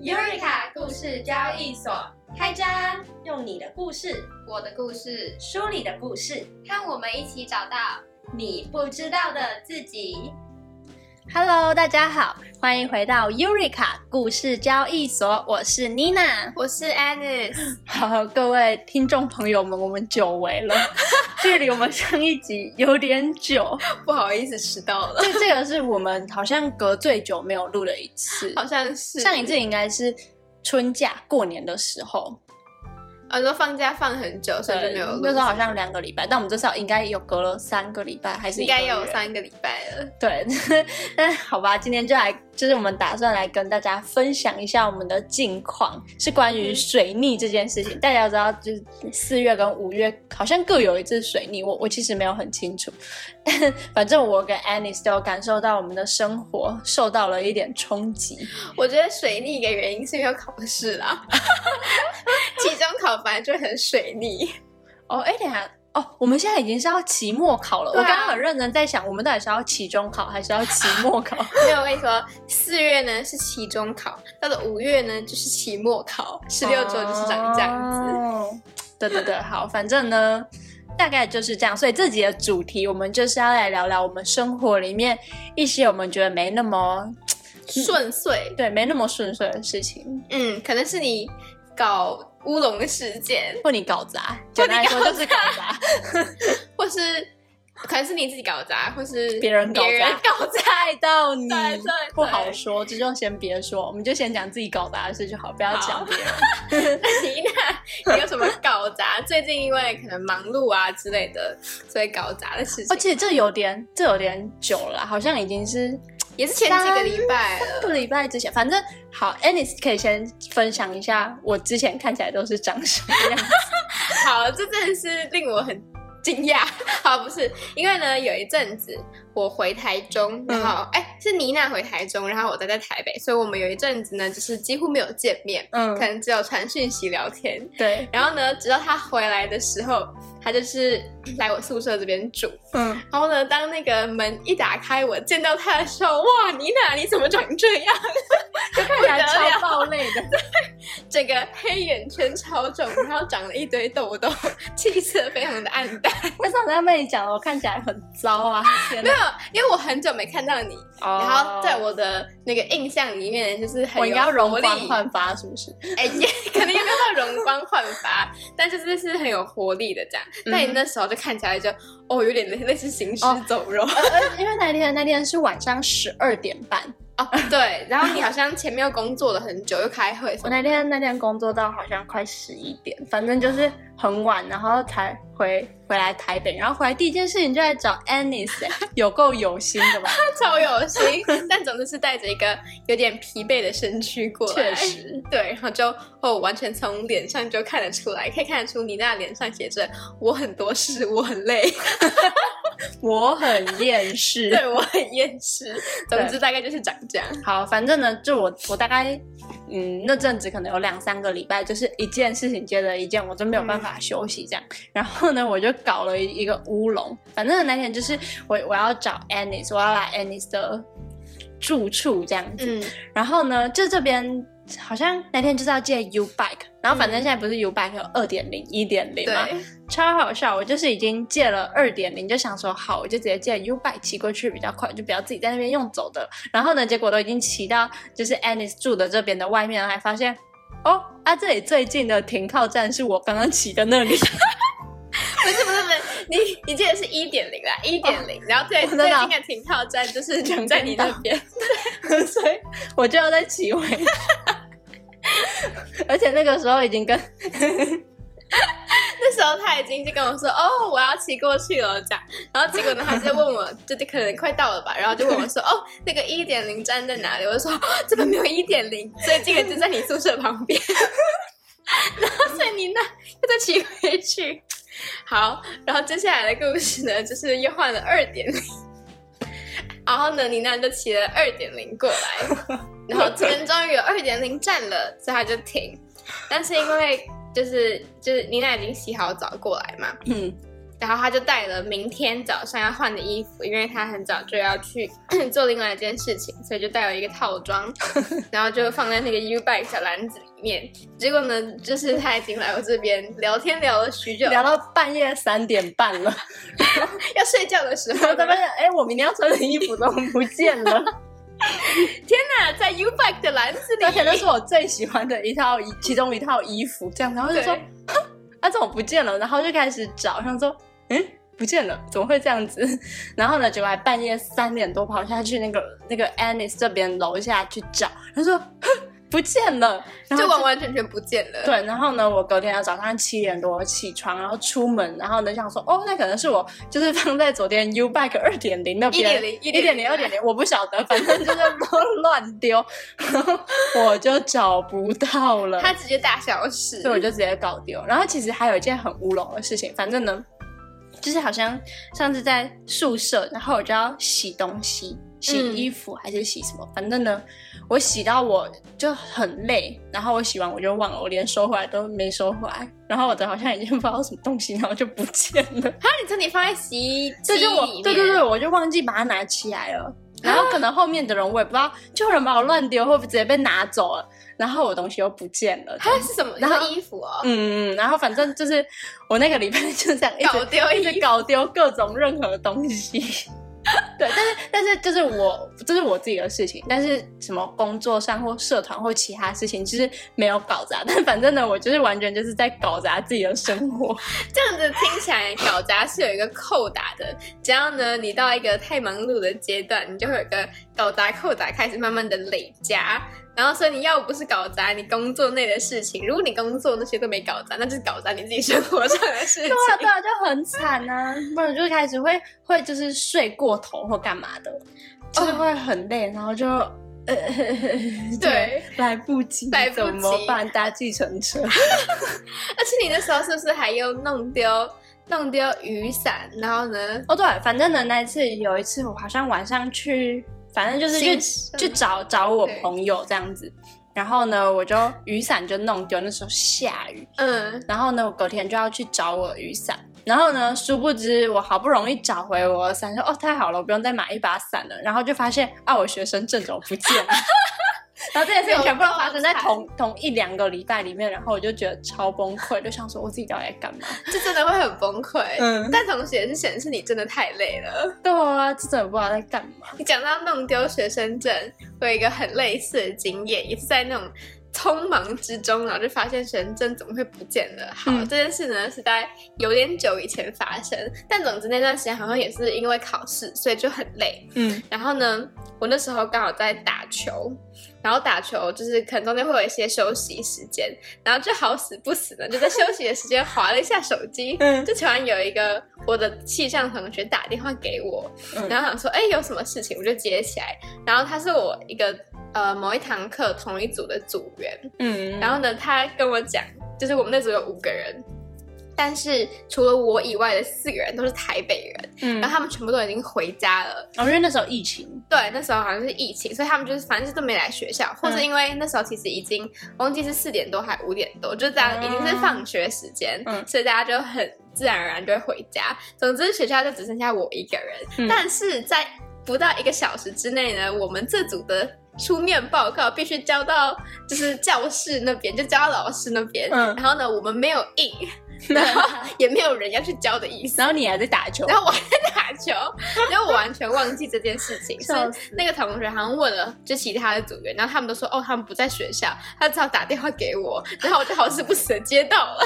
Eureka 故事交易所开张，用你的故事，我的故事，书里的故事，看我们一起找到你不知道的自己。Hello，大家好，欢迎回到 Eureka 故事交易所，我是 Nina，我是 Alice。好，各位听众朋友们，我们久违了，距离我们上一集有点久，不好意思迟到了。这这个是我们好像隔最久没有录的一次，好像是上一次应该是春假过年的时候。啊，说放假放很久，所以就没有录。那时候好像两个礼拜，但我们这次应该有隔了三个礼拜，还是应该有三个礼拜了。对，但好吧，今天就来，就是我们打算来跟大家分享一下我们的近况，是关于水逆这件事情。大家知道，就是四月跟五月好像各有一次水逆，我我其实没有很清楚，但 反正我跟 Annie 都有感受到我们的生活受到了一点冲击。我觉得水逆一个原因是因为考试啦。期中考本来就很水逆哦，哎，等下哦，我们现在已经是要期末考了。我刚刚很认真在想，我们到底是要期中考还是要期末考？没有，我跟你说，四月呢是期中考，到了五月呢就是期末考，十六周就是长这样子。对对对，好，反正呢大概就是这样。所以这集的主题，我们就是要来聊聊我们生活里面一些我们觉得没那么顺遂，对，没那么顺遂的事情。嗯，可能是你。搞乌龙的事件，或你搞砸，简单来说就是搞砸，或是可能是你自己搞砸，或是别人搞砸，搞砸到你，不好说，这就先别说，我们就先讲自己搞砸的事就好，不要讲别人。你呢？你有什么搞砸？最近因为可能忙碌啊之类的，所以搞砸的事情。而且这有点，这有点久了，好像已经是。也是前几个礼拜，三个礼拜之前，反正好，Anis 可以先分享一下我之前看起来都是长什么样子。好，这真的是令我很惊讶。好，不是因为呢，有一阵子我回台中，然后哎，是妮娜回台中，然后我待在台北，所以我们有一阵子呢，就是几乎没有见面，嗯，可能只有传讯息聊天。对，然后呢，直到他回来的时候。他就是来我宿舍这边住，嗯，然后呢，当那个门一打开，我见到他的时候，哇，妮娜，你怎么长这样？就看起来超暴泪的，对，整个黑眼圈超重，然后长了一堆痘痘，气色非常的暗淡。为什么在被你讲了我看起来很糟啊？没有，因为我很久没看到你，然后在我的那个印象里面，就是很要容光焕发，是不是？哎，可能也没有到容光焕发，但就是是很有活力的这样。那你那时候就看起来就哦，有点类类似行尸走肉，因为那天那天是晚上十二点半。哦，对，然后你好像前面又工作了很久，又开会。我那天那天工作到好像快十一点，反正就是很晚，然后才回回来台北。然后回来第一件事情就在找 Anis，有够有心的吧？超有心，但总之是带着一个有点疲惫的身躯过来。确实，对，然后就哦，完全从脸上就看得出来，可以看得出你那脸上写着我很多事，我很累。我很厌世，对我很厌世。总之大概就是长这样。好，反正呢，就我我大概嗯那阵子可能有两三个礼拜，就是一件事情接着一件，我真没有办法休息这样。然后呢，我就搞了一个乌龙。反正那天就是我我要找 Anis，我要来 Anis 的住处这样子。嗯。然后呢，就这边。好像那天就是要借 U bike，然后反正现在不是 U bike 有二点零、一点零嘛，超好笑。我就是已经借了二点零，就想说好，我就直接借 U bike 骑过去比较快，就不要自己在那边用走的。然后呢，结果都已经骑到就是 Anis 住的这边的外面，还发现哦，啊这里最近的停靠站是我刚刚骑的那里。你你记得是一点零啦，一点零，然后最最近的停靠站就是停在你那边，对所以我就要再骑回。而且那个时候已经跟 那时候他已经就跟我说哦，我要骑过去了这样，然后结果呢，他就问我，就可能快到了吧，然后就问我说哦，那个一点零站在哪里？我就说这边没有一点零，所以这个就在你宿舍旁边。然后所以你那又再骑回去。好，然后接下来的故事呢，就是又换了二点零，然后呢，你那就骑了二点零过来。然后这边终于有二点零站了，所以他就停。但是因为就是就是妮娜已经洗好澡过来嘛，嗯，然后他就带了明天早上要换的衣服，因为他很早就要去 做另外一件事情，所以就带了一个套装，然后就放在那个 U bike 小篮子里面。结果呢，就是他已经来我这边聊天聊了许久，聊到半夜三点半了，要睡觉的时候，他发现，哎，我明天要穿的衣服怎么不见了？天哪，在 U bag 的篮子里，而且那是我最喜欢的一套衣，其中一套衣服，这样，然后就说，啊，怎么不见了？然后就开始找，想说，嗯，不见了，怎么会这样子？然后呢，结果还半夜三点多跑下去那个那个 Annis 这边楼下去找，他说。不见了，就完完全全不见了。对，然后呢，我隔天要早上七点多起床，然后出门，然后呢想说，哦，那可能是我就是放在昨天 U Bike 二点零那边，一点零，一点零，二点零，我不晓得，反正就是乱丢，然后我就找不到了。它直接大消失，所以我就直接搞丢。然后其实还有一件很乌龙的事情，反正呢，就是好像上次在宿舍，然后我就要洗东西。洗衣服还是洗什么？反正呢，我洗到我就很累，然后我洗完我就忘了，我连收回来都没收回来。然后我的好像已经不知道什么东西，然后就不见了。哈，你这里放在洗衣机里面对对对，我就忘记把它拿起来了。然后可能后面的人我也不知道，就有人把我乱丢，会不会直接被拿走了？然后我东西又不见了。它是什么？然后衣服哦。嗯嗯，然后反正就是我那个礼拜就这样一直丢，一直搞丢各种任何东西。对，但是但是就是我这是我自己的事情，但是什么工作上或社团或其他事情，其实没有搞砸。但反正呢，我就是完全就是在搞砸自己的生活。这样子听起来，搞砸是有一个扣打的。只要呢，你到一个太忙碌的阶段，你就会有个搞砸扣打开始慢慢的累加。然后，所以你要不是搞砸你工作内的事情，如果你工作那些都没搞砸，那就是搞砸你自己生活上的事情。对啊，对啊，就很惨啊！不然就开始会会就是睡过头或干嘛的，就是会很累，然后就呃，对，来不及，怎么办？搭计程车。而且你那时候是不是还又弄丢弄丢雨伞？然后呢？哦，对，反正呢，那一次有一次我好像晚上去。反正就是去去找找我朋友这样子，然后呢，我就雨伞就弄丢，那时候下雨，嗯，然后呢，我隔天就要去找我雨伞，然后呢，殊不知我好不容易找回我的伞，说哦太好了，我不用再买一把伞了，然后就发现啊，我学生证怎么不见了？然后这件事情全部都发生在同同一两个礼拜里面，然后我就觉得超崩溃，就想说我自己到底在干嘛？这真的会很崩溃。嗯，但同时也是显示你真的太累了。对啊，这真的不知道在干嘛。你讲到弄丢学生证，我有一个很类似的经验，也是在那种。匆忙之中，然后就发现神针怎么会不见了？好，这件事呢是在有点久以前发生，但总之那段时间好像也是因为考试，所以就很累。嗯，然后呢，我那时候刚好在打球，然后打球就是可能中间会有一些休息时间，然后就好死不死的就在休息的时间划了一下手机，嗯，就突然有一个我的气象同学打电话给我，然后想说，哎，有什么事情？我就接起来，然后他是我一个。呃，某一堂课同一组的组员，嗯，然后呢，他跟我讲，就是我们那组有五个人，但是除了我以外的四个人都是台北人，嗯，然后他们全部都已经回家了，哦，因为那时候疫情，对，那时候好像是疫情，所以他们就是反正就都没来学校，或者因为那时候其实已经忘记是四点多还五点多，就这样已经是放学时间，嗯，所以大家就很自然而然就会回家。总之学校就只剩下我一个人，但是在不到一个小时之内呢，我们这组的。书面报告必须交到就是教室那边，就交到老师那边。嗯，然后呢，我们没有印。然后 也没有人要去教的意思，然后你还在打球，然后我还在打球，然后我完全忘记这件事情。是那个同学好像问了就其他的组员，然后他们都说哦，他们不在学校，他只好打电话给我，然后我就好死不死的接到了。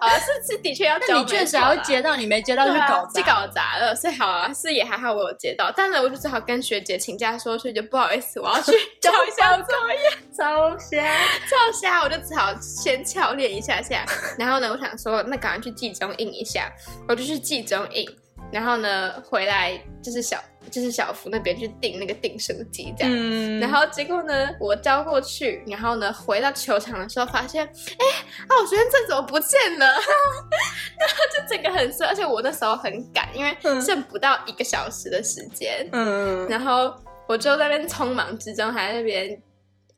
啊，是是的确要教，你确实要接到，你没接到就搞就搞砸了。所以好啊，是也还好我有接到，但是我就只好跟学姐请假说，学姐不好意思，我要去交一下作业，超瞎超瞎，我就只好先翘练一下下。然后呢，我想说。那赶快去寄中印一下，我就去寄中印，然后呢回来就是小就是小福那边去订那个订书机这样，然后结果呢我交过去，然后呢回到球场的时候发现，哎啊我昨天这怎么不见了？然后就整个很衰，而且我那时候很赶，因为剩不到一个小时的时间，嗯，然后我就在那边匆忙之中还在那边，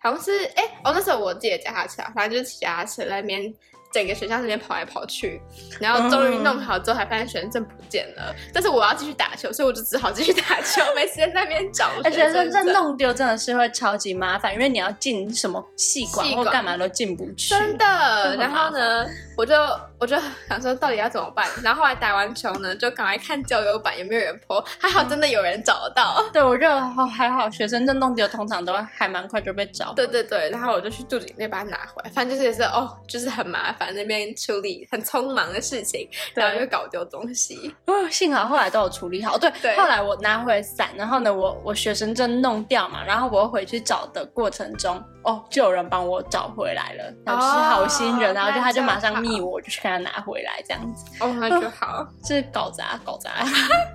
好像是哎哦那时候我自己的脚踏车，反正就是骑脚踏车那边。整个学校这边跑来跑去，然后终于弄好之后，才发现学生证不见了。但是我要继续打球，所以我就只好继续打球，没时间在那边找而且学生证。弄丢真的是会超级麻烦，因为你要进什么系管或干嘛都进不去。真的，然后呢，我就我就想说到底要怎么办，然后后来打完球呢，就赶快看交友版有没有人 po，还好真的有人找得到。对，我觉得哦还好，学生证弄丢通常都还蛮快就被找。对对对，然后我就去肚子里面把它拿回来，反正就是也是哦，就是很麻烦那边处理很匆忙的事情，然后就搞丢东西。哦，幸好后来都有处理好。对，对后来我拿回伞，然后呢，我我学生证弄掉嘛，然后我回去找的过程中，哦，就有人帮我找回来了，然后是好心人，哦然后就他就马上密我，我就去拿回来，这样子，哦，那就好。是搞砸搞砸。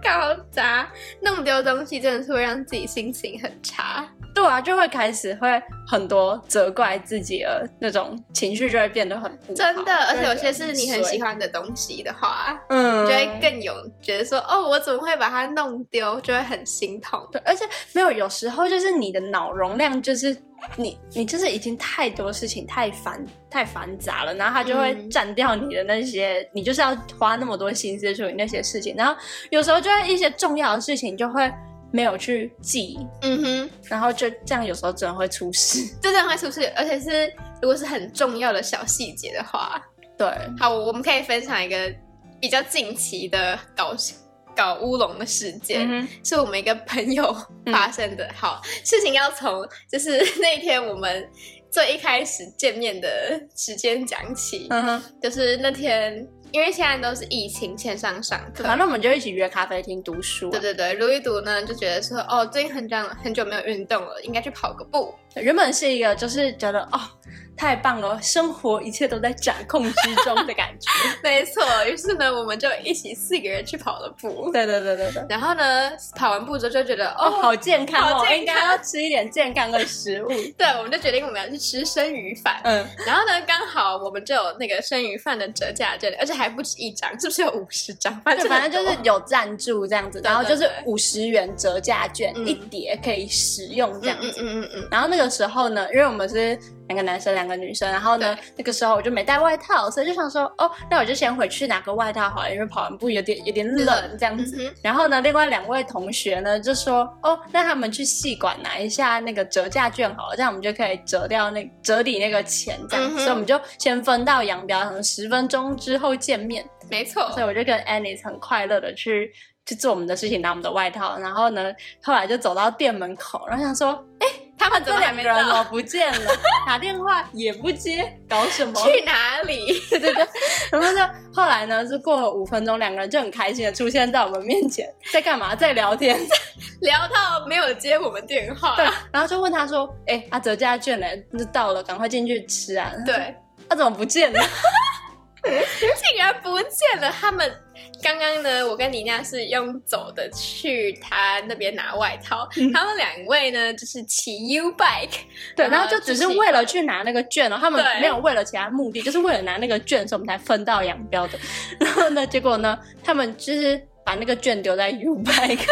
搞砸，弄丢东西真的是会让自己心情很差。对啊，就会开始会很多责怪自己的那种情绪，就会变得很真的，而且有些是你很喜，欢的东西的话，嗯，就会更有觉得说，哦，我怎么会把它弄丢，就会很心痛。对，而且没有，有时候就是你的脑容量就是你，你就是已经太多事情太繁太繁杂了，然后他就会嗯占掉你的那些，你就是要花那么多心思处理那些事情，然后有时候就会一些重要的事情就会没有去记，嗯哼，然后就这样有时候真的会出事。这真的会出事，而且是如果是很重要的小细节的话，对，好，我们可以分享一个比较近期的搞搞乌龙的事件。嗯，是我们一个朋友发生的。好，事情要从就是那天我们最一开始见面的时间讲起，嗯哼，就是那天，因为现在都是疫情线上上课。反正我们就一起约咖啡厅读书、啊。对对对，读一读呢，就觉得说，哦，最近很久很久没有运动了，应该去跑个步。对原本是一个就是觉得哦太棒了，生活一切都在掌控之中的感觉。没错，于是呢，我们就一起四个人去跑了步。对对对对对。然后呢，跑完步之后就觉得，哦，哦，好健康哦，好健康应该要吃一点健康的食物。对，我们就决定我们要去吃生鱼饭。嗯，然后呢，刚好我们就有那个生鱼饭的折价券，而且还不止一张，是不是有五十张？反，正反正就是有赞助这样子，然后就是对五十元折价券嗯一叠可以使用这样嗯子。嗯嗯嗯然后那个时候呢，因为我们是两个男生两个女生，然后呢那个时候我就没带外套，所以就想说，哦，那我就先回去拿个外套好了，因为跑完步有点有点冷这样子。嗯，然后呢，另外两位同学呢就说：“哦，那他们去戏馆拿一下那个折价券好了，这样我们就可以折掉那折抵那个钱，这样。嗯所以我们就先分道扬镳，可能十分钟之后见面。没错所以我就跟 Annie 很快乐的去去做我们的事情，拿我们的外套。然后呢，后来就走到店门口，然后想说，他们怎这么两个人怎么？不见了？打电话也不接，搞什么？去哪里？对对对，然后就后来呢，是过了五分钟，两个人就很开心的出现在我们面前，在干嘛？在聊天。聊到没有接我们电话。对，然后就问他说：“哎、啊，哲家眷呢？就到了，赶快进去吃啊！”对，他、怎么不见了？竟然不见了。他们刚刚呢，我跟李娜是用走的去他那边拿外套，他们两位呢就是骑 U bike，对，然后就只是为了去拿那个券哦，他们没有为了其他目的，就是为了拿那个券，所以我们才分道扬镳的。然后呢，结果呢，他们就是把那个券丢在 U bike，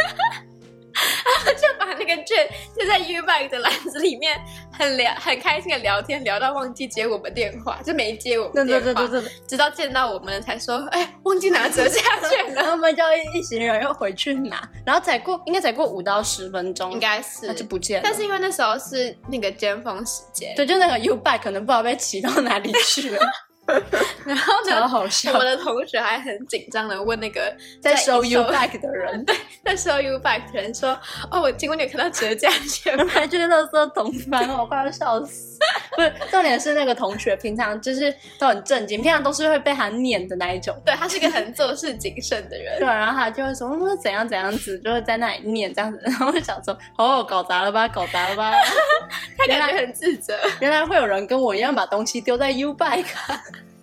就把那个券就在 U bike 的篮子里面，很聊很开心的聊天，聊到忘记接我们电话，就没接我们电话，对对对。对，直到见到我们才说，哎，忘记拿折价券然了，后我们就一一行人又回去拿，然后再过应该才过五到十分钟，应该是他就不见了。但是因为那时候是那个尖峰时间，对，就那个 U bike 可能不知道被骑到哪里去了，然后超呢，好笑我。的同学还很紧张的问那个在收收 U bike 的人，对在收 U bike 的人说：“哦，我请问你有看到折价券吗还去垃圾桶翻，我快要笑死。不是，重点是那个同学平常就是都很正经，平常都是会被他念的那一种？”。对他是一个很做事谨慎的人对，。然后他就会说嗯怎样怎样子，就会在那里念这样子。然后我就想说，哦，搞砸了吧，搞砸了吧。他感觉很自责。原来会有人跟我一样把东西丢在 U bike。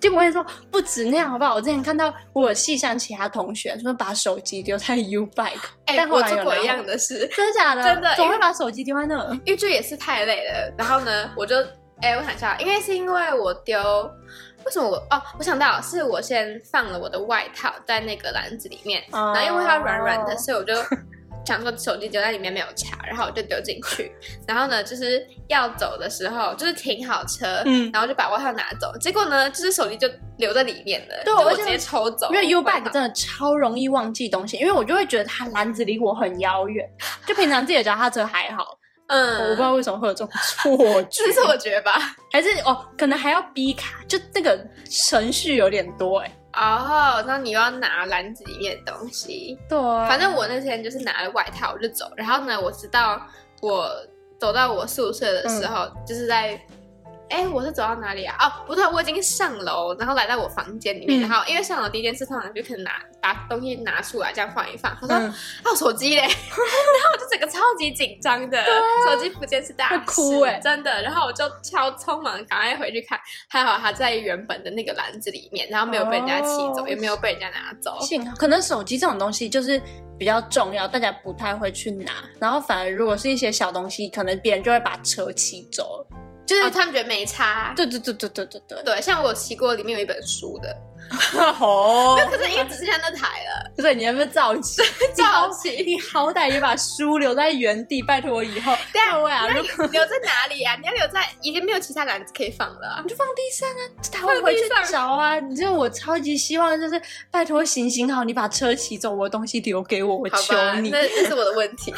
结果我跟你说，不止那样，好不好？我之前看到我有系上其他同学说把手机丢在 U bike，哎、但我做过一样的事，真的假的？真的怎么因为会把手机丢在那？因为这也是太累了。然后呢，我就哎、我想一下，因为是因为我丢，为什么我哦，我想到是我先放了我的外套在那个篮子里面，哦然后因为它软软的，所以我就。想说手机丢在里面没有查，然后我就丢进去。然后呢，就是要走的时候，就是停好车，嗯然后就把外套拿走。结果呢，就是手机就留在里面了，对我直接抽走。因为 U 外 bag 真的超容易忘记东西，因为我就会觉得它篮子离我很遥远，就平常自己的脚踏车还好，嗯我嗯，不知道为什么会有这种错觉，这是错觉得吧。还是哦，可能还要逼卡，就那个程序有点多哎。哦，那你又要拿篮子里面的东西。对啊，反正我那天就是拿了外套我就走，然后呢，我直到我走到我宿舍的时候，就是在。哎，我是走到哪里啊？哦，不对，我已经上楼，然后来到我房间里面，嗯然后因为上楼第一件事通常就可能拿把东西拿出来这样放一放。他说：“嗯啊，我手机嘞！” 然后我就整个超级紧张的，手机不见是大会事，哭欸真的。然后我就超匆忙，赶快回去看，还好它在原本的那个篮子里面，然后没有被人家骑走，哦也没有被人家拿走。幸好，可能手机这种东西就是比较重要，大家不太会去拿。然后反而如果是一些小东西，可能别人就会把车骑走了。就是、哦，他们觉得没差。对对对对对对对。对，像我骑过，里面有一本书的，哦，可是因为只剩下那台了，不是你要不要造起？造起你好歹也把书留在原地，拜托我以后。对啊各位啊，留在哪里啊？你要留在已经没有其他篮子可以放了啊、你就放地上啊，他会回去找啊。你知道我超级希望就是拜托行行好，你把车骑走，我的东西留给我，我求，你。那这是我的问题。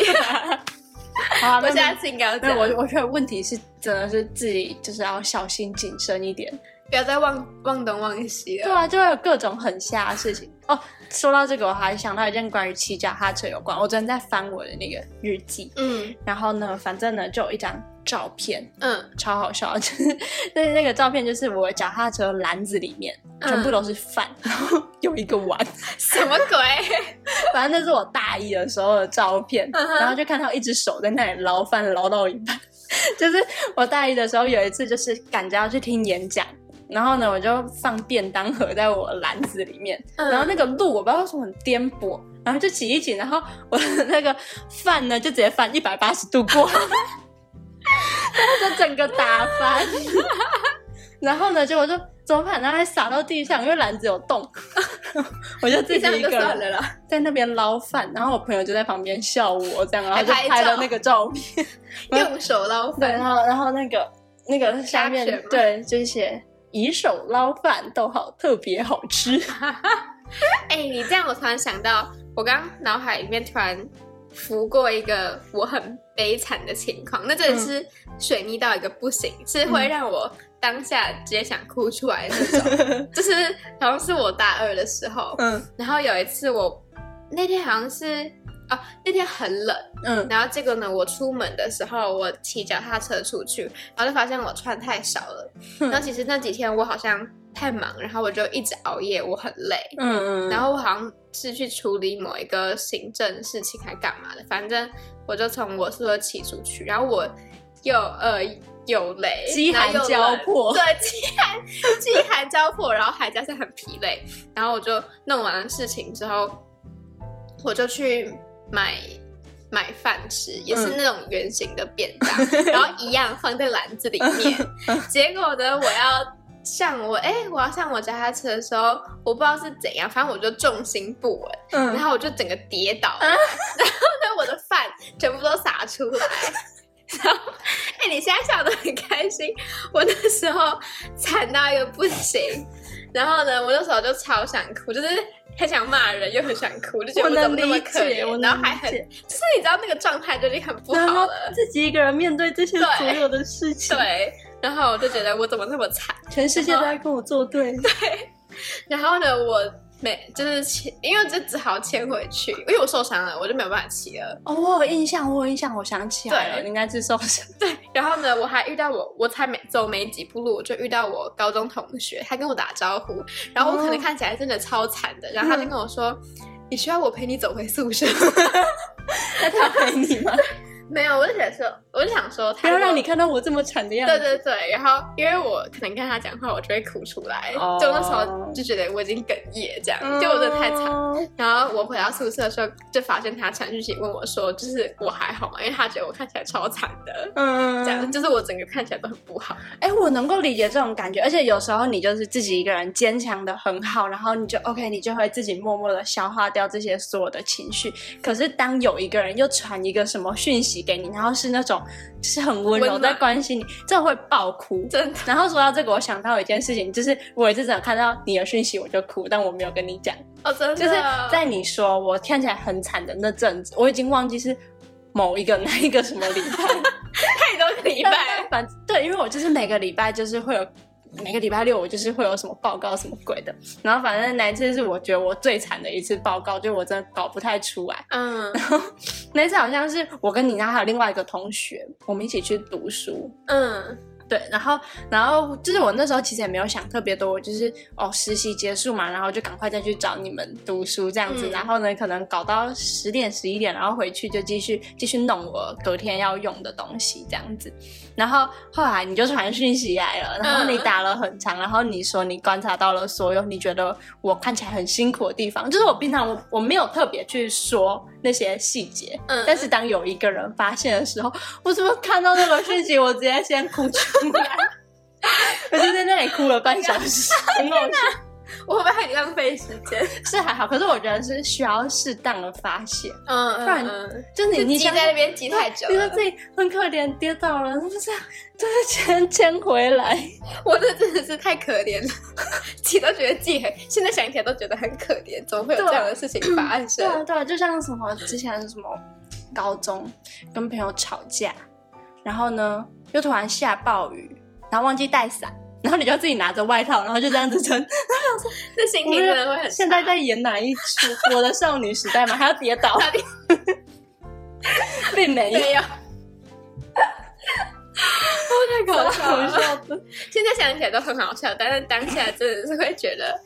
好啊，我那下次应该要那，我我觉得问题是真的是自己就是要小心谨慎一点。不要再忘忘东忘西了。对啊，就会有各种很瞎的事情哦。说到这个，我还想到一件关于骑脚踏车有关。我昨天在翻我的那个日记，嗯然后呢，反正呢就有一张照片，嗯，超好笑，就是 但是那个照片就是我脚踏车篮子里面嗯全部都是饭，然后有一个碗，什么鬼？反正那是我大一的时候的照片，嗯然后就看到一只手在那里捞饭，捞到一半。就是我大一的时候有一次，就是赶着要去听演讲，然后呢，我就放便当盒在我的篮子里面，嗯然后那个路我不知道为什么很颠簸，然后就挤一挤，然后我的那个饭呢就直接翻一百八十度过，然后就整个打翻。然后呢，结果就怎么办？然后还洒到地上，因为篮子有洞，我就自己一个人。在那边捞饭，然后我朋友就在旁边笑我这样，然后就拍了那个照片。用手捞对，然饭，后然后那个那个下面对，就是写以手捞饭，逗号特别好吃。哎、你这样我突然想到，我刚刚脑海里面突然浮过一个我很悲惨的情况，那真的是水逆到一个不行，是会让我当下直接想哭出来的那种。就是好像是我大二的时候，嗯然后有一次我那天好像是啊，那天很冷，嗯然后结果呢，我出门的时候我骑脚踏车出去，然后就发现我穿太少了。嗯然后其实那几天我好像太忙，然后我就一直熬夜，我很累。嗯嗯，然后我好像是去处理某一个行政事情还干嘛的，反正我就从我宿舍骑出去，然后我又呃又累，饥寒交迫对，饥寒饥寒交迫，然后还加上很疲累，然后我就弄完了事情之后，我就去买。买饭吃也是嗯那种圆形的便当，然后一样放在篮子里面。结果呢，我要上我哎、我要上我脚踏车的时候，我不知道是怎样，反正我就重心不稳，然嗯，后我就整个跌倒，然后呢，我的饭全部都洒出来。然后，哎、你现在笑得很开心，我那时候惨到一个不行。然后呢，我那时候就超想哭，就是很想骂人，又很想哭，就觉得我怎么那么理可怜，能然后还很，就是你知道那个状态就已经很不好了。自己一个人面对这些所有的事情，，对，然后我就觉得我怎么那么惨。全世界都在跟我作对对。然后呢，我没就是牵，因为就只好牵回去，因为我受伤了，我就没有办法骑了。哦，我有印象，我有印象，我想起来了，应该是受伤。对，然后呢，我还遇到我，我才没走没几步路，我就遇到我高中同学，他跟我打招呼，然后我可能哦看起来真的超惨的，然后他就跟我说：“你需要我陪你走回宿舍 那他陪你吗？没有，我就觉得说，我就想说，不要让你看到我这么惨的样子。对对对，然后因为我可能跟他讲话，我就会哭出来，哦就那时候就觉得我已经哽咽这样，就我真的太惨。嗯然后我回到宿舍的时候，就发现他传讯息问我说，就是我还好吗？因为他觉得我看起来超惨的，嗯，这样就是我整个看起来都很不好。哎、我能够理解这种感觉，而且有时候你就是自己一个人坚强的很好，然后你就 OK，你就会自己默默的消化掉这些所有的情绪。可是当有一个人又传一个什么讯息给你，然后是那种就是很温柔在关心你，真的会爆哭。真的，然后说到这个，我想到一件事情，就是我也是真的看到你的讯息我就哭，但我没有跟你讲。哦，真的，就是在你说我看起来很惨的那阵子，我已经忘记是某一个哪一个什么礼拜。太多个礼拜，反对，因为我就是每个礼拜就是会有。每个礼拜六我就是会有什么报告什么鬼的，然后反正那一次是我觉得我最惨的一次报告，就我真的搞不太出来。嗯。然后那次好像是我跟你，然后还有另外一个同学，我们一起去读书，嗯对，然后然后就是我那时候其实也没有想特别多，我就是哦实习结束嘛，然后就赶快再去找你们读书这样子，嗯然后呢可能搞到十点十一点，然后回去就继续继续弄我隔天要用的东西这样子，然后后来你就传讯息来了，然后你嗯。打了很长，然后你说你观察到了所有你觉得我看起来很辛苦的地方，就是我平常我我没有特别去说那些细节，嗯，但是当有一个人发现的时候，我怎么看到那个讯息，我直接先哭出来，我就在那里哭了半小时，很好笑。我会不会浪费时间？是还好，可是我觉得是需要适当的发泄，嗯不然嗯，就是你就积你在那边积太久了你说自。己很可怜，跌倒了，就是这样，就是钱钱回来。我这真的是太可怜了，自己都觉得自己很，现在想起来都觉得很可怜，怎么会有这样的事情发生对生？啊，对啊，就像什么之前什么高中跟朋友吵架，然后呢又突然下暴雨，然后忘记带伞，然后你就自己拿着外套，然后就这样子撑。这心情真的会很差。现在在演哪一出？我的少女时代吗？还要跌倒？哪里并没有？太搞笑了！现在想起来都很好笑，但是当下真的是会觉得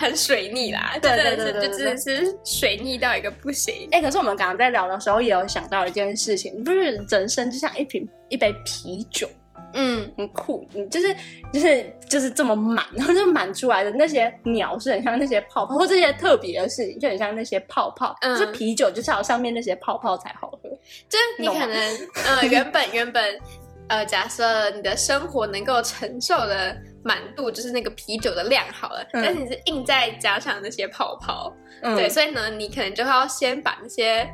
很水逆啦，就对对对对就真的是水逆到一个不行。哎、可是我们刚刚在聊的时候，也有想到一件事情，不是人生就像一瓶一杯啤酒，嗯，很酷，你就是就是就是这么满，然后就满出来的那些鸟是很像那些泡泡，或这些特别的事情就很像那些泡泡。嗯是啤酒就是要上面那些泡泡才好喝。就是你可能呃原本原本呃假设你的生活能够承受的满度就是那个啤酒的量好了，嗯但是你是硬在加上那些泡泡，嗯对，所以呢你可能就要先把那些。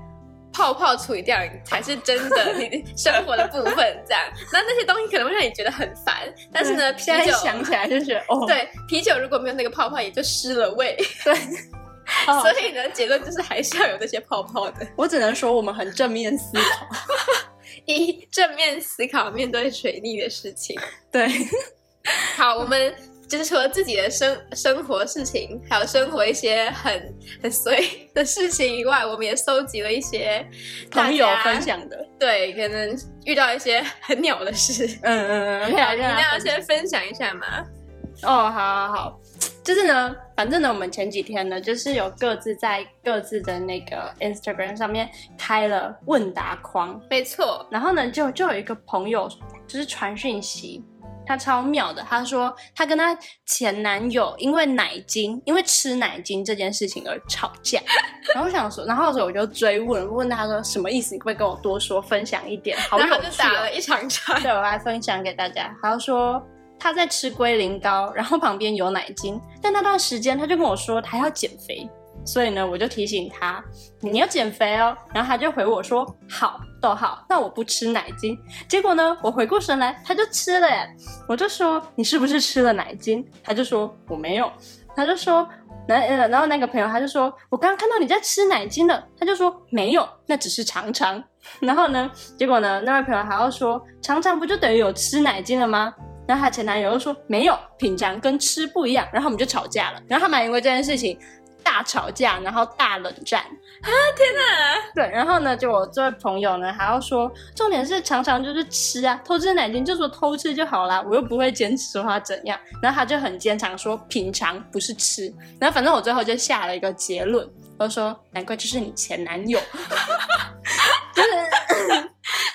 泡泡处理掉才是真的 你生活的部分，这样。那那些东西可能会让你觉得很烦，但是呢，啤酒想起来就觉得哦，对啤酒如果没有那个泡泡，也就失了味。对，好 所以呢，结论就是还是要有那些泡泡的。我只能说我们很正面思考。一正面思考面对水逆的事情。对，好，我们就是除了自己的生生活事情，还有生活一些很很随的事情以外，我们也收集了一些朋友分享的，对，可能遇到一些很鸟的事。嗯嗯嗯，可以来你跟大家要先分享一下嘛？哦，好好好，就是呢，反正呢，我们前几天呢，就是有各自在各自的那个 Instagram 上面开了问答框，没错，然后呢，就就有一个朋友就是传讯息，他超妙的，她说她跟她前男友因为奶精，因为吃奶精这件事情而吵架，然后我想说，然后我就追问，问她说什么意思？你可不可以跟我多说分享一点？好有然后就。打了一场架。对，我来分享给大家。他说他在吃龟苓膏，然后旁边有奶精，但那段时间他就跟我说他要减肥，所以呢，我就提醒他你要减肥哦。然后他就回我说好，逗号，那我不吃奶精。结果呢，我回过神来，他就吃了耶。我就说你是不是吃了奶精？他就说我没有。他就说。那呃然后那个朋友他就说，我刚刚看到你在吃奶精了，他就说没有，那只是尝尝。然后呢，结果呢，那位朋友还要说，尝尝不就等于有吃奶精了吗？然后她前男友又说没有，品尝跟吃不一样。然后我们就吵架了。然后他们还因为这件事情大吵架，然后大冷战。天哪！对，然后呢，就我这位朋友呢还要说，重点是常常就是吃啊，偷吃奶精就说偷吃就好啦，我又不会坚持说他怎样。然后他就很坚强说品尝不是吃。然后反正我最后就下了一个结论，我就说难怪这是你前男友，就是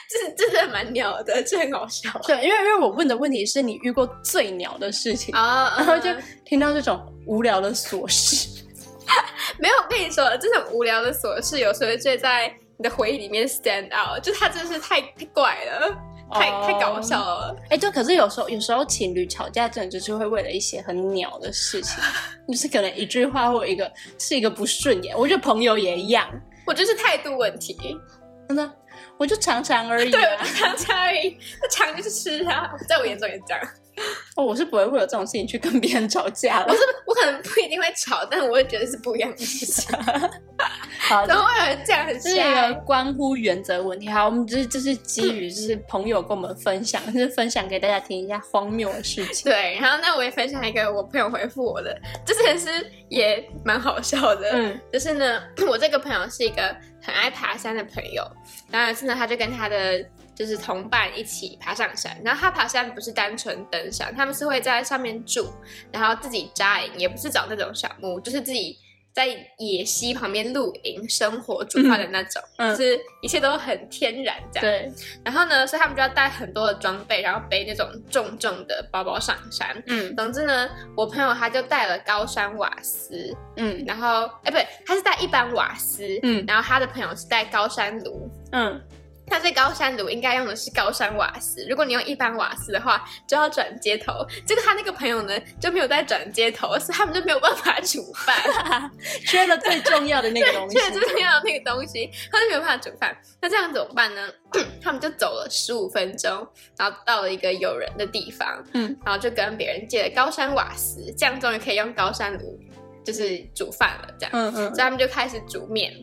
这是真的蛮鸟的，这很好笑对，因为因为我问的问题是你遇过最鸟的事情，啊。然后就听到这种无聊的琐事。没有，我跟你说，这种无聊的琐事有时候会在你的回忆里面 stand out，就它真是太太怪了，太、太搞笑了。哎，对，可是有时候有时候情侣吵架，真的就是会为了一些很鸟的事情，就是可能一句话或一个是一个不顺眼。我觉得朋友也一样，我就是态度问题，真的，我就尝尝而已、对，啊我。就常常而已，那尝就是吃啊，在我眼中也是这样。哦，我是不会为了这种事情去跟别人吵架了我。是我可能不一定会吵，但我会觉得是不一样的事情。好，怎么会有人这样是一个？关乎原则问题。好，我们就是就是基于就是朋友跟我们分享，就是分享给大家听一下荒谬的事情。对，然后那我也分享一个我朋友回复我的，这件事也蛮好笑的。嗯就是呢，我这个朋友是一个很爱爬山的朋友，然后有一次呢，他就跟他的就是同伴一起爬上山，然后他爬山不是单纯登山，他们是会在上面住，然后自己扎营，也不是找那种小木屋，就是自己在野溪旁边露营、生活、煮饭的那种，嗯就是一切都很天然这样。对，然后呢，所以他们就要带很多的装备，然后背那种重重的包包上山。嗯总之呢，我朋友他就带了高山瓦斯，嗯然后哎不对，他是带一般瓦斯，嗯然后他的朋友是带高山炉。嗯，他在高山炉应该用的是高山瓦斯，如果你用一般瓦斯的话，就要转接头。这个他那个朋友呢就没有在转接头，所以他们就没有办法煮饭，缺了最重要的那个东西。缺了最重要的那个东西，他就没有办法煮饭。那这样怎么办呢？他们就走了十五分钟，然后到了一个有人的地方，嗯，然后就跟别人借了高山瓦斯，这样终于可以用高山炉就是煮饭了，这样。嗯嗯所以他们就开始煮面。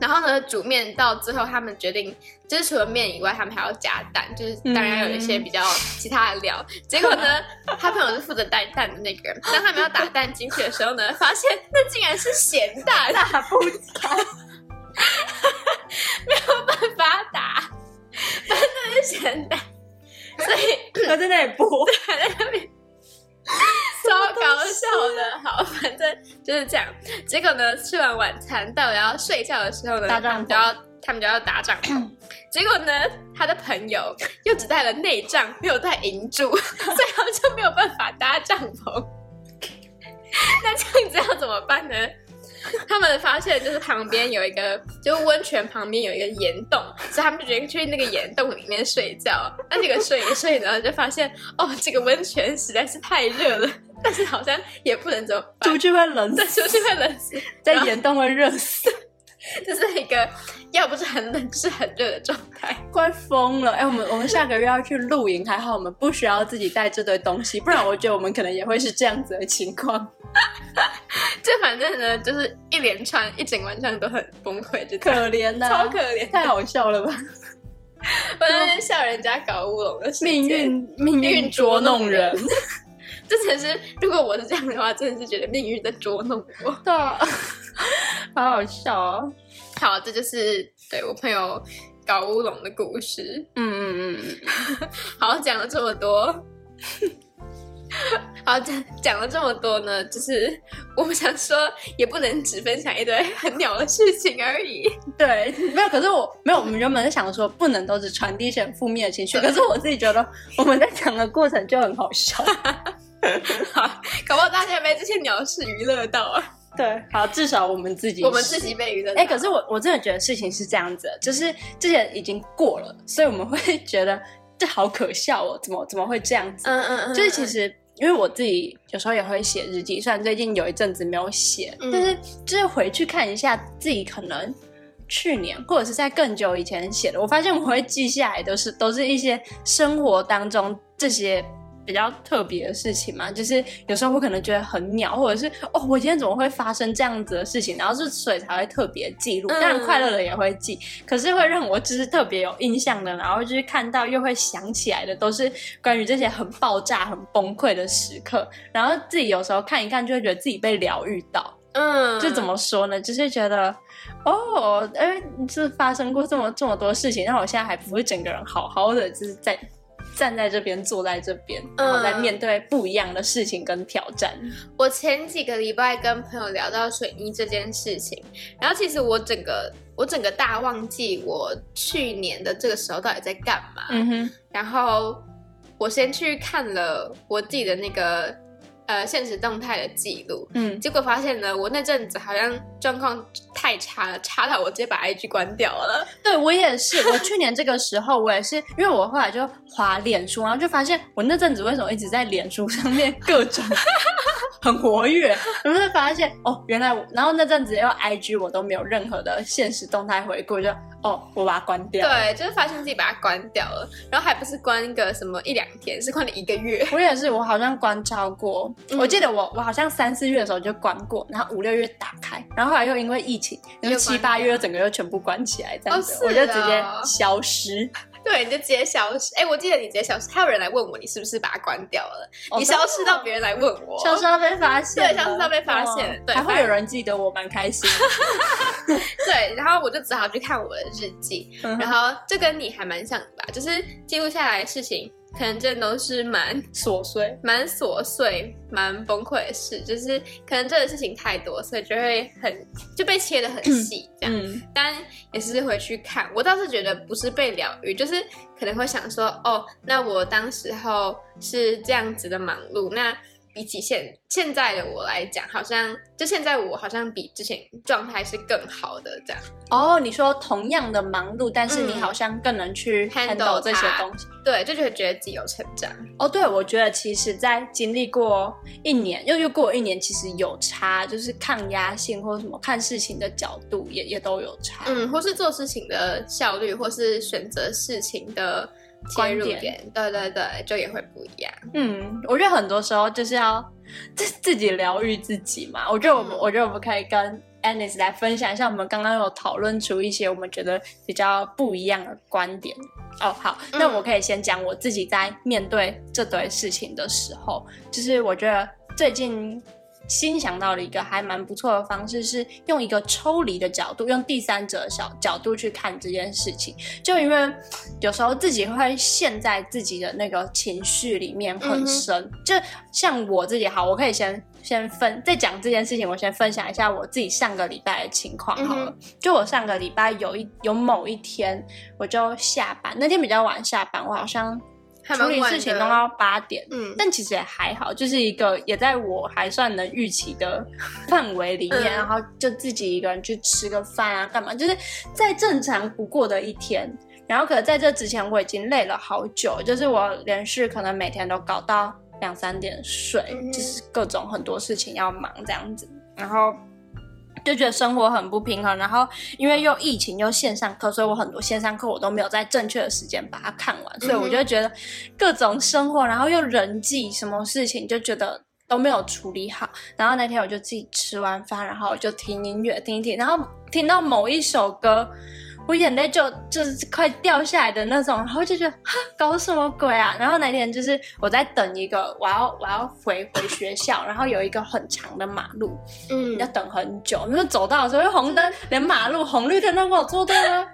然后呢，煮面到最后，他们决定就是除了面以外，他们还要加蛋，就是当然要有一些比较其他的料。结果呢，他朋友是负责带蛋的那个人，当他们要打蛋进去的时候呢，发现那竟然是咸蛋，打不开。没有办法打，反正是咸蛋，所以他在那里播。还在那边。超搞笑的，好，反正就是这样。结果呢，吃完晚餐到了要睡觉的时候呢，他们就要他们就要搭帐篷。结果呢，他的朋友又只带了内帐，没有带银柱，所以他们就没有办法搭帐篷。那这样子要怎么办呢？他们发现就是旁边有一个，就是温泉旁边有一个岩洞，所以他们就决定去那个岩洞里面睡觉。那这个睡一睡呢，就发现哦，这个温泉实在是太热了，但是好像也不能怎么出，去会冷对，死，出去会冷死，在岩洞会热死，这是一个要不是很冷，就是很热的状态。快疯了！哎、我们我们下个月要去露营，还好我们不需要自己带这堆东西，不然我觉得我们可能也会是这样子的情况。这反正呢，就是一连串一整晚上都很崩溃，就可怜呐、超可怜，太好笑了吧！我在那边笑人家搞乌龙的事命运命运捉弄人，这 真的是，如果我是这样的话，真的是觉得命运在捉弄我。对啊，好好笑哦。好，这就是对我朋友搞乌龙的故事。嗯嗯嗯嗯，好，讲了这么多，好讲讲了这么多呢，就是我们想说，也不能只分享一堆很鸟的事情而已。对，没有。可是我没有，我们原本是想说不能都是传递一些很负面的情绪，可是我自己觉得我们在讲的过程就很好笑。好，搞不好大家被这些鸟事娱乐到啊，对，好，至少我们自己我们自己被娱乐到。哎、可是我我真的觉得事情是这样子，就是这些已经过了，所以我们会觉得这好可笑哦，怎么怎么会这样子？嗯嗯嗯，就是其实因为我自己有时候也会写日记，虽然最近有一阵子没有写，嗯但是就是回去看一下自己可能去年或者是在更久以前写的，我发现我会记下来都是都是一些生活当中这些。比较特别的事情嘛，就是有时候我可能觉得很鸟，或者是哦，我今天怎么会发生这样子的事情，然后是所以才会特别记录。嗯当然快乐的也会记，可是会让我就是特别有印象的，然后就是看到又会想起来的，都是关于这些很爆炸、很崩溃的时刻。然后自己有时候看一看，就会觉得自己被疗愈到。嗯，就怎么说呢？就是觉得哦，哎，是发生过这么这么多事情，让我现在还不会整个人好好的，就是在站在这边，坐在这边，然后在嗯面对不一样的事情跟挑战。我前几个礼拜跟朋友聊到水泥这件事情，然后其实我整个我整个大忘记我去年的这个时候到底在干嘛。嗯哼，然后我先去看了我自己的那个呃现实动态的记录，嗯，结果发现呢，我那阵子好像状况太差了，差到我直接把 IG 关掉了。对我也是，我去年这个时候我也是，因为我后来就滑脸书，然后就发现我那阵子为什么一直在脸书上面各种很活跃，然后就发现哦，原来我，然后那阵子又 IG 我都没有任何的现实动态回顾，就哦，我把它关掉。对，就是发现自己把它关掉了，然后还不是关一个什么一两天，是关了一个月。我也是，我好像关超过，嗯我记得我我好像三四月的时候就关过，然后五六月打开，然后后来又因为疫情，然后七八月又整个又全部关起来，这样子，我就直接哦消失。对，你就直接消失。哎，我记得你直接消失，还有人来问我，你是不是把它关掉了？哦你消失到别人来问我，消失到被发现，对消失到被发现哦对还会有人记得我，蛮开心。对，然后我就只好去看我的日记，嗯然后这跟你还蛮像的吧，就是记录下来的事情，可能真的都是蛮琐碎，蛮琐碎、蛮崩溃的事，就是可能这个事情太多，所以就会很就被切的很细这样。嗯但也是回去看，我倒是觉得不是被疗愈，就是可能会想说，哦，那我当时候是这样子的忙碌，那比起现现在的我来讲，好像就现在我好像比之前状态是更好的这样。哦，你说同样的忙碌，但是你嗯好像更能去 handle handle 这些东西。对，就觉得觉得自己有成长。哦，对，我觉得其实，在经历过一年，又又过一年，其实有差，就是抗压性或者什么看事情的角度也也都有差。嗯，或是做事情的效率，或是选择事情的切入观点点，对对对，就也会不一样。嗯，我觉得很多时候就是要自自己疗愈自己嘛。我觉得我们，嗯我觉得我们可以跟 Anis 来分享一下，我们刚刚有讨论出一些我们觉得比较不一样的观点。哦，好，那嗯我可以先讲我自己在面对这堆事情的时候，就是我觉得最近新想到了一个还蛮不错的方式，是用一个抽离的角度，用第三者的角角度去看这件事情。就因为有时候自己会陷在自己的那个情绪里面很深，就像我自己，好，我可以先先分在讲这件事情，我先分享一下我自己上个礼拜的情况好了。就我上个礼拜有一有某一天，我就下班，那天比较晚下班，我好像处理事情弄到八点。嗯，但其实也还好，就是一个也在我还算能预期的 范围里面，嗯然后就自己一个人去吃个饭啊，干嘛，就是再正常不过的一天。然后可能在这之前我已经累了好久，就是我连续可能每天都搞到两三点睡，嗯就是各种很多事情要忙这样子，然后。就觉得生活很不平衡，然后因为又疫情又线上课，所以我很多线上课我都没有在正确的时间把它看完，所以我就觉得各种生活，然后又人际什么事情，就觉得都没有处理好。然后那天我就自己吃完饭，然后我就听音乐听一听，然后听到某一首歌，我眼泪就就是快掉下来的那种，然后就觉得哈搞什么鬼啊！然后那天就是我在等一个我要我要回回学校，然后有一个很长的马路，嗯要等很久，那走到的时候，红灯连马路红绿灯都给我做对了，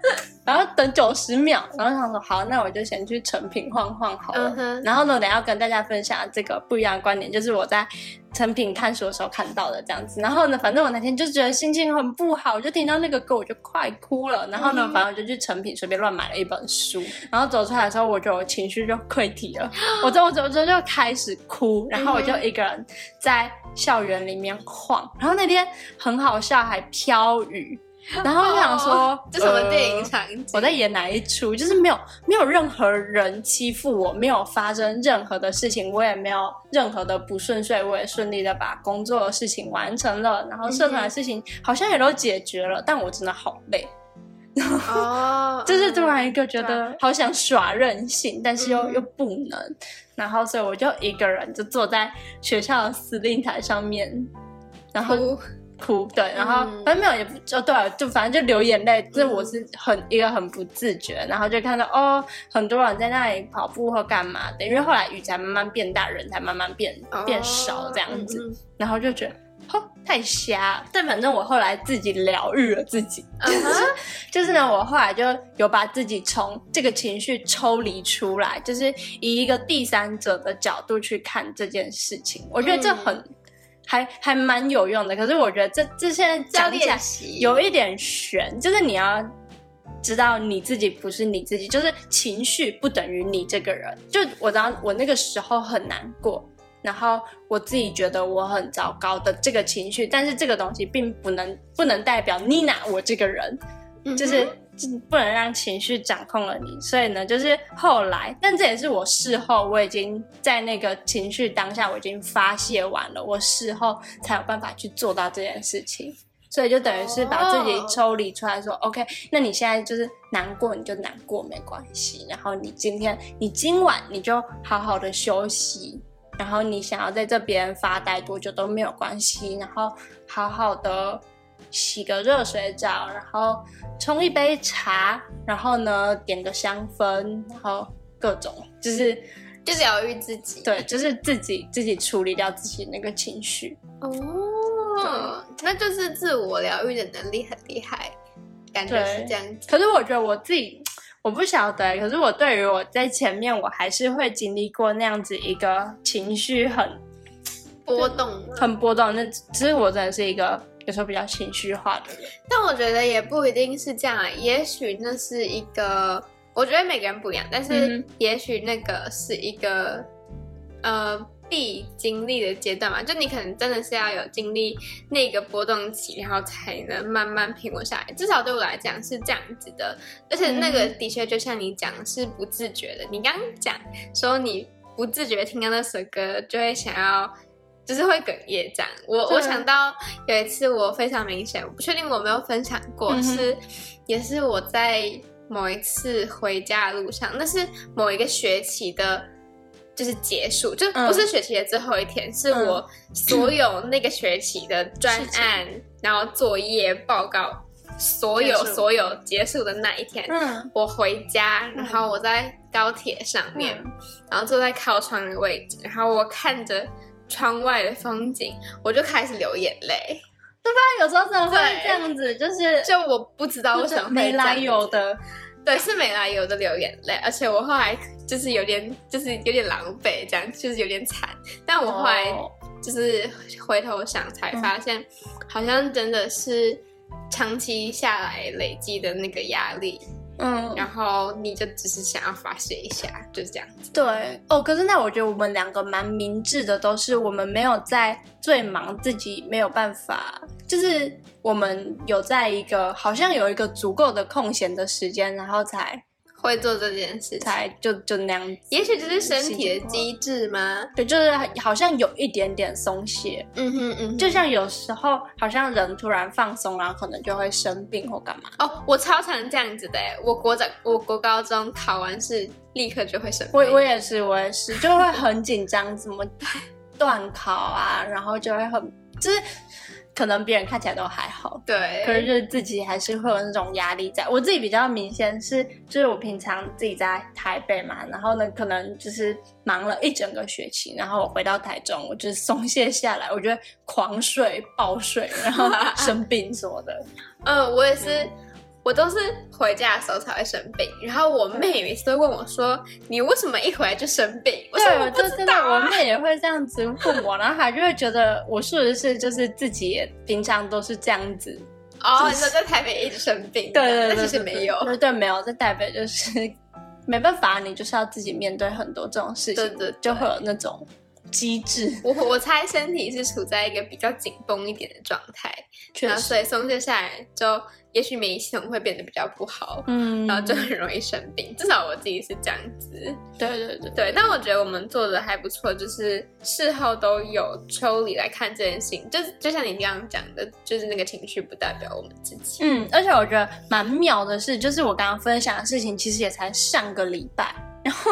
然后等九十秒，然后想说好，那我就先去成品晃晃好了。然后呢，等一下要跟大家分享这个不一样的观点，就是我在成品看书的时候看到的这样子。然后呢，反正我那天就觉得心情很不好，我就听到那个歌我就快哭了。然后呢，嗯反正我就去成品随便乱买了一本书，然后走出来的时候，我就情绪就溃堤了，我走走走就开始哭，然后我就一个人在校园里面晃，然后那天很好笑，还飘雨。然后就想说，哦 这什么电影呃场景？我在演哪一出？就是没有没有任何人欺负我，没有发生任何的事情，我也没有任何的不顺遂，我也顺利的把工作的事情完成了，然后社团的事情好像也都解决了，但我真的好累，哦，就是突然一个觉得好想耍任性，但是又、嗯又不能，然后所以我就一个人就坐在学校的司令台上面，然后哭哭，对，然后嗯反正没有也不就对啊，就反正就流眼泪，这我是很一个很不自觉，然后就看到哦，很多人在那里跑步或干嘛的，因为后来雨才慢慢变大，人才慢慢变变少这样子，然后就觉得哦，太瞎了。但反正我后来自己疗愈了自己，就是呢，我后来就有把自己从这个情绪抽离出来，就是以一个第三者的角度去看这件事情。我觉得这很、还还蛮有用的。可是我觉得这这现在要讲起来练习，有一点悬，就是你要知道你自己不是你自己，就是情绪不等于你这个人。就我当我那个时候很难过。然后我自己觉得我很糟糕的这个情绪，但是这个东西并不能不能代表妮娜我这个人，就是不能让情绪掌控了你。所以呢，就是后来，但这也是我事后我已经在那个情绪当下我已经发泄完了，我事后才有办法去做到这件事情。所以就等于是把自己哦抽离出来说、o k 那你现在就是难过，你就难过没关系。然后你今天，你今晚你就好好的休息，然后你想要在这边发呆多久都没有关系，然后好好的洗个热水澡，然后冲一杯茶，然后呢点个香氛，然后各种就是就疗愈自己。对，就是自己自己处理掉自己那个情绪。哦，那就是自我疗愈的能力很厉害，感觉是这样子。可是我觉得我自己，我不晓得。可是我对于我在前面，我还是会经历过那样子一个情绪很波动，很波动。那其实我真的是一个有时候比较情绪化的人。但我觉得也不一定是这样啊，也许那是一个，我觉得每个人不一样，但是嗯也许那个是一个呃必经历的阶段嘛，就你可能真的是要有经历那个波动期，然后才能慢慢平稳下来。至少对我来讲是这样子的，而且那个的确就像你讲是不自觉的。你刚刚讲说你不自觉听到那首歌就会想要。就是会哽咽这样，我我想到有一次我非常明显，我不确定我有没有分享过，嗯是也是我在某一次回家的路上，那是某一个学期的，就是结束，就嗯。不是学期的最后一天，是我所有那个学期的专案，然后作业报告，所有所有结束的那一天。嗯。我回家，然后我在高铁上面，嗯。然后坐在靠窗的位置，然后我看着窗外的风景，我就开始流眼泪。但有时候真的会这样子，就是就我不知道为什么会没来由的。对，是没来由的流眼泪，而且我后来就是有点，就是有点狼狈，这样就是有点惨。但我后来哦就是回头想，才发现好像真的是长期下来累积的那个压力，嗯，然后你就只是想要发泄一下，就是这样子。对哦，可是那我觉得我们两个蛮明智的，都是我们没有在最忙自己没有办法，就是我们有在一个好像有一个足够的空闲的时间，然后才会做这件事，才就就那样子。也许这是身体的机制吗？对，就是好像有一点点松懈，嗯哼嗯哼，就像有时候好像人突然放松，然后可能就会生病或干嘛。哦，我超常这样子的，我国长，我国高中考完试立刻就会生病。我我也是，我也是，就会很紧张，怎么断考啊，然后就会很就是可能别人看起来都还好，对，可是就是自己还是会有那种压力在。我自己比较明显是，就是我平常自己在台北嘛，然后呢，可能就是忙了一整个学期，然后我回到台中，我就是松懈下来，我觉得狂睡、暴睡，然后生病什么的。嗯，我也是，我都是回家的时候才会生病。然后我妹每次都问我说：“你为什么一回来就生病？”我说：“对，我我不知道、我啊。妹也会这样子问我，然后她就会觉得我是不是就是自己平常都是这样子。”哦，你说在台北一直生病，对对其实没有。对对，没有在台北就是 没办法，你就是要自己面对很多这种事情，对对对就会有那种机制，我我猜身体是处在一个比较紧绷一点的状态，然后，所以松懈下来，就也许免疫系统会变得比较不好，嗯，然后就很容易生病。至少我自己是这样子。对对对对，但我觉得我们做的还不错，就是事后都有抽离来看这件事情，就是就像你刚刚讲的，就是那个情绪不代表我们自己。嗯，而且我觉得蛮妙的是，就是我刚刚分享的事情，其实也才上个礼拜。然后，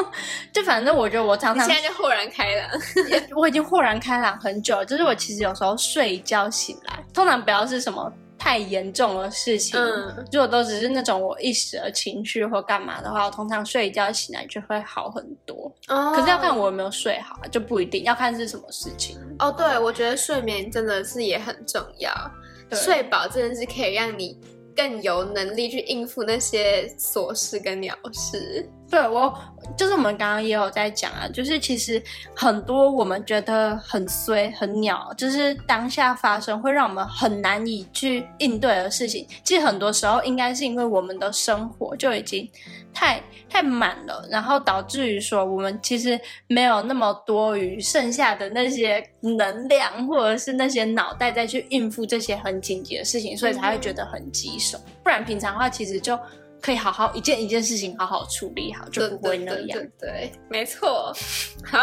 就反正我觉得我常常你现在就豁然开朗，我已经豁然开朗很久了，就是我其实有时候睡一觉醒来，通常不要是什么太严重的事情，嗯如果都只是那种我一时的情绪或干嘛的话，我通常睡一觉醒来就会好很多。哦可是要看我有没有睡好，就不一定要看是什么事情。哦，对，我觉得睡眠真的是也很重要，睡饱真的是可以让你更有能力去应付那些琐事跟鸟事。对我，就是我们刚刚也有在讲啊，就是其实很多我们觉得很衰、很鸟，就是当下发生会让我们很难以去应对的事情，其实很多时候应该是因为我们的生活就已经太太满了，然后导致于说我们其实没有那么多余剩下的那些能量，或者是那些脑袋再去应付这些很紧急的事情，所以才会觉得很棘手。不然平常的话，其实就。可以好好一件一件事情好好处理好，就不会那样。对对对对，没错。好，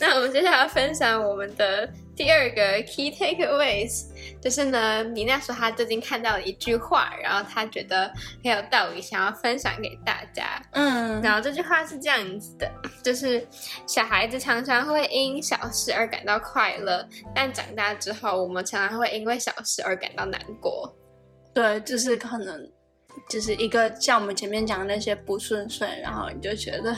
那我们接下来要分享我们的第二个 key takeaways，就是呢，妮娜说她最近看到了一句话，然后她觉得很有道理，想要分享给大家。嗯，然后这句话是这样子的，就是小孩子常常会因小事而感到快乐，但长大之后，我们常常会因为小事而感到难过。对，就是可能就是一个像我们前面讲的那些不顺遂，然后你就觉得，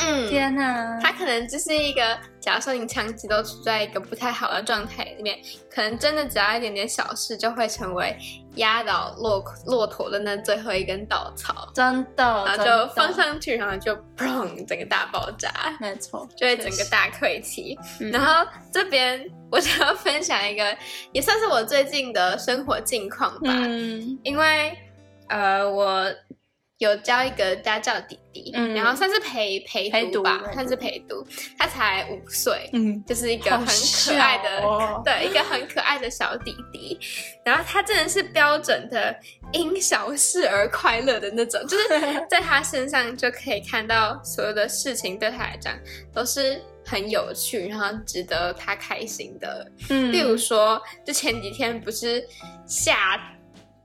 嗯天哪，它可能就是一个，假如说你长期都处在一个不太好的状态里面，可能真的只要一点点小事，就会成为压倒骆骆驼的那最后一根稻草，真的，然后就放，上去，然后就砰，整个大爆炸。没错，就会整个大溃堤。嗯然后这边我想要分享一个，也算是我最近的生活近况吧，嗯因为呃，我有教一个家教弟弟，嗯然后算是陪陪陪读读吧，算是陪读，他才五岁。嗯，就是一个很可爱的，哦对，一个很可爱的小弟弟。然后他真的是标准的因小事而快乐的那种，就是 在他身上就可以看到所有的事情对他来讲都是很有趣，然后值得他开心的。嗯例如说，就前几天不是下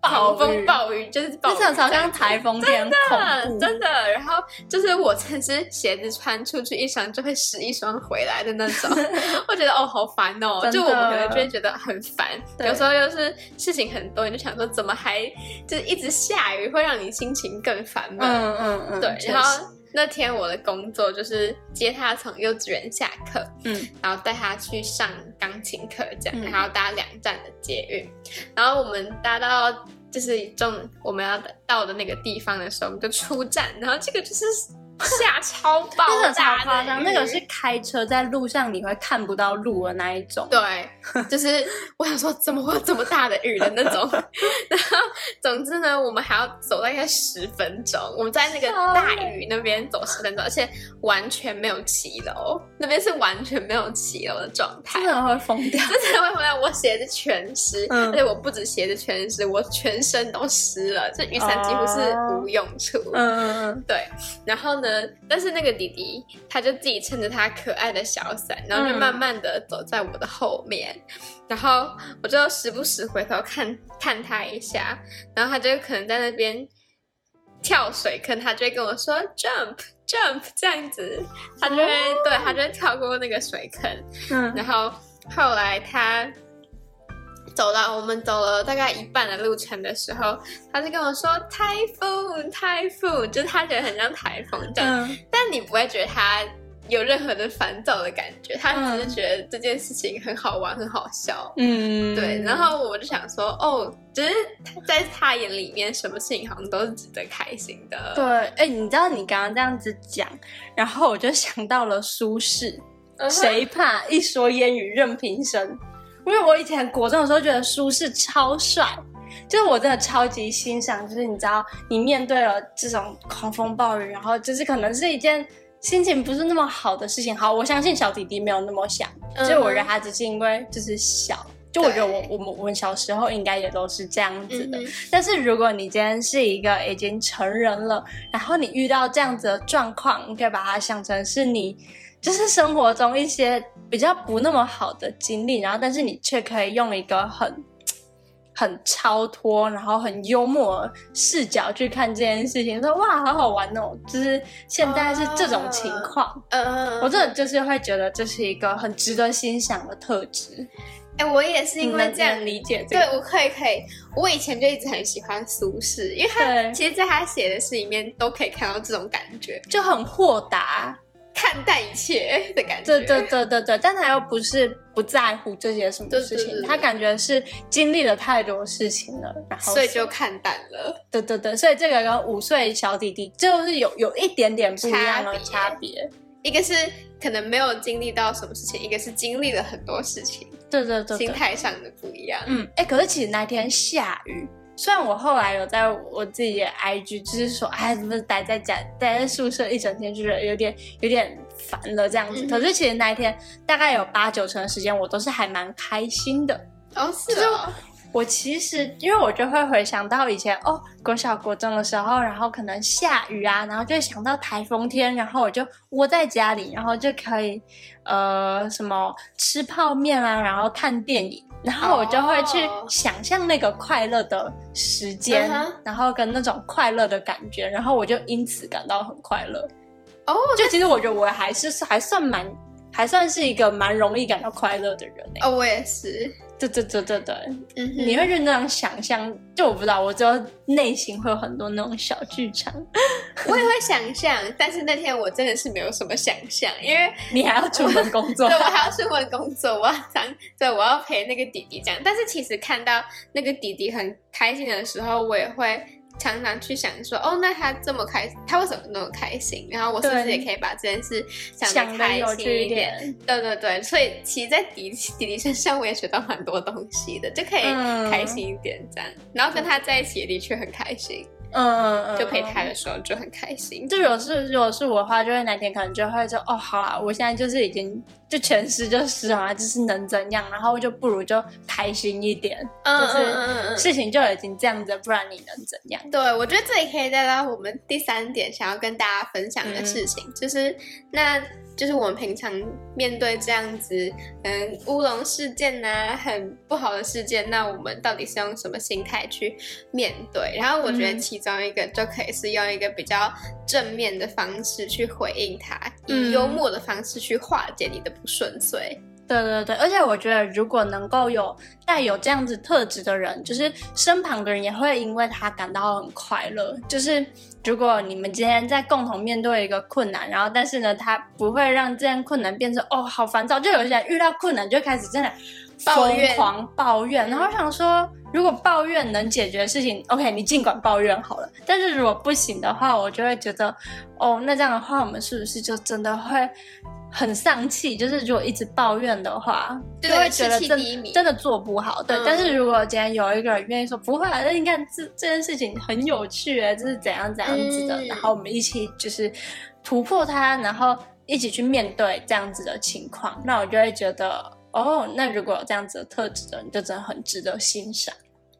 暴风暴雨，就是暴雨这种好像台风天真的，真的，然后就是我真是鞋子穿出去一双就会湿一双回来的那种，我觉得哦好烦哦，就我们可能就会觉得很烦，有时候又是事情很多，你就想说怎么还就是一直下雨，会让你心情更烦闷。嗯嗯嗯，对，确然后实那天我的工作就是接他从幼稚园下课，嗯。然后带他去上钢琴课，这样，嗯。然后搭两站的捷运，然后我们搭到就是中我们要到的那个地方的时候，我们就出站，然后这个就是下超爆那个超夸张，那个是开车在路上你会看不到路的那一种，对，就是我想说怎么会有这么大的雨的那种，然后总之呢，我们还要走大概十分钟，我们在那个大雨那边走十分钟，而且完全没有骑楼，那边是完全没有骑楼的状态真。的会疯掉。真的会疯掉，我鞋子全湿，嗯而且我不止鞋子全湿，我全身都湿了，这雨伞几乎是无用处。嗯嗯对，然后呢，但是那个弟弟他就自己撑着他可爱的小伞，然后就嗯。慢慢的走在我的后面，然后我就时不时回头看看他一下，然后他就可能在那边跳水坑，他就会跟我说 jump jump 这样子，他就会、对他就会跳过那个水坑，嗯。然后后来他走了我们走了大概一半的路程的时候，他就跟我说台风台风，就是他觉得很像台风这样，嗯但你不会觉得他有任何的烦躁的感觉，他只是嗯觉得这件事情很好玩很好笑。嗯，对，然后我就想说，哦，就是在他眼里面，什么事情好像都是值得开心的。对，哎、你知道你刚刚这样子讲，然后我就想到了苏轼，嗯谁怕一说烟雨任平生？因为我以前国中的时候觉得苏轼超帅，就是我真的超级欣赏，就是你知道，你面对了这种狂风暴雨，然后就是可能是一件心情不是那么好的事情。好，我相信小弟弟没有那么想，嗯就是我觉得他只是因为就是小。就我觉得我我们我们小时候应该也都是这样子的，嗯但是如果你今天是一个已经成人了，然后你遇到这样子的状况，你可以把它想成是你就是生活中一些比较不那么好的经历，然后但是你却可以用一个很 很超脱，然后很幽默的视角去看这件事情，说哇好好玩哦，就是现在是这种情况。嗯，我真的就是会觉得这是一个很值得欣赏的特质。哎，我也是因为这样理解。对，我可以可以。我以前就一直很喜欢苏轼，因为他其实在他写的诗里面都可以看到这种感觉，就很豁达。看淡一切的感觉，对对对对对，但他又不是不在乎这些什么事情，他感觉是经历了太多事情了，然后所以就看淡了。对对对，所以这个跟五岁小弟弟就是有有一点点不一样的差别，一个是可能没有经历到什么事情，一个是经历了很多事情。对对对，心态上的不一样。嗯，哎，可是其实那天下雨。虽然我后来有在我自己的 IG，就是说，哎，怎么待在家，待在宿舍一整天，就是有点有点烦了这样子。可是其实那一天大概有八九成的时间，我都是还蛮开心的。哦，是啊。我其实因为我就会回想到以前哦，国小国中的时候，然后可能下雨啊，然后就会想到台风天，然后我就窝在家里，然后就可以呃什么吃泡面啊，然后看电影。然后我就会去想象那个快乐的时间，然后跟那种快乐的感觉，然后我就因此感到很快乐。哦，就其实我觉得我还是还算蛮，还算是一个蛮容易感到快乐的人哦，我也是。对对对对对，嗯，你会就那样想象，就我不知道，我只有内心会有很多那种小剧场。我也会想象，但是那天我真的是没有什么想象，因为 你还要出门工作，对我还要出门工作，我要当对，我要陪那个弟弟这样。但是其实看到那个弟弟很开心的时候，我也会。常常去想说，哦，那他这么开，他为什么那么开心？然后我是不是也可以把这件事想的开心一点？对对对，所以其实，在迪迪迪身上，我也学到蛮多东西的，就可以开心一点这样。然后跟他在一起，的确很开心。嗯嗯，就陪他的时候就很开心。就如果是如果是我的话，就会哪天可能就会说哦，好啦，我现在就是已经就全湿就湿啊，就是能怎样？然后就不如就开心一点，就是事情就已经这样子，不然你能怎样？对，我觉得这里可以带到我们第三点想要跟大家分享的事情，就是那。就是我们平常面对这样子，嗯，乌龙事件呐，很不好的事件，那我们到底是用什么心态去面对？然后我觉得其中一个就可以是用一个比较正面的方式去回应它，以幽默的方式去化解你的不顺遂。对对对，而且我觉得，如果能够有带有这样子特质的人，就是身旁的人也会因为他感到很快乐。就是如果你们今天在共同面对一个困难，然后但是呢，他不会让这样困难变成哦好烦躁。就有些人遇到困难就开始真的疯狂抱怨，然后想说，如果抱怨能解决事情，OK，你尽管抱怨好了。但是如果不行的话，我就会觉得，哦，那这样的话，我们是不是就真的会？很丧气，就是如果一直抱怨的话，就会觉得真真的做不好。对，但是如果今天有一个人愿意说不会，那你看这这件事情很有趣哎，这是怎样怎样子的，然后我们一起就是突破它，然后一起去面对这样子的情况，那我就会觉得哦，那如果有这样子的特质的人，就真的很值得欣赏。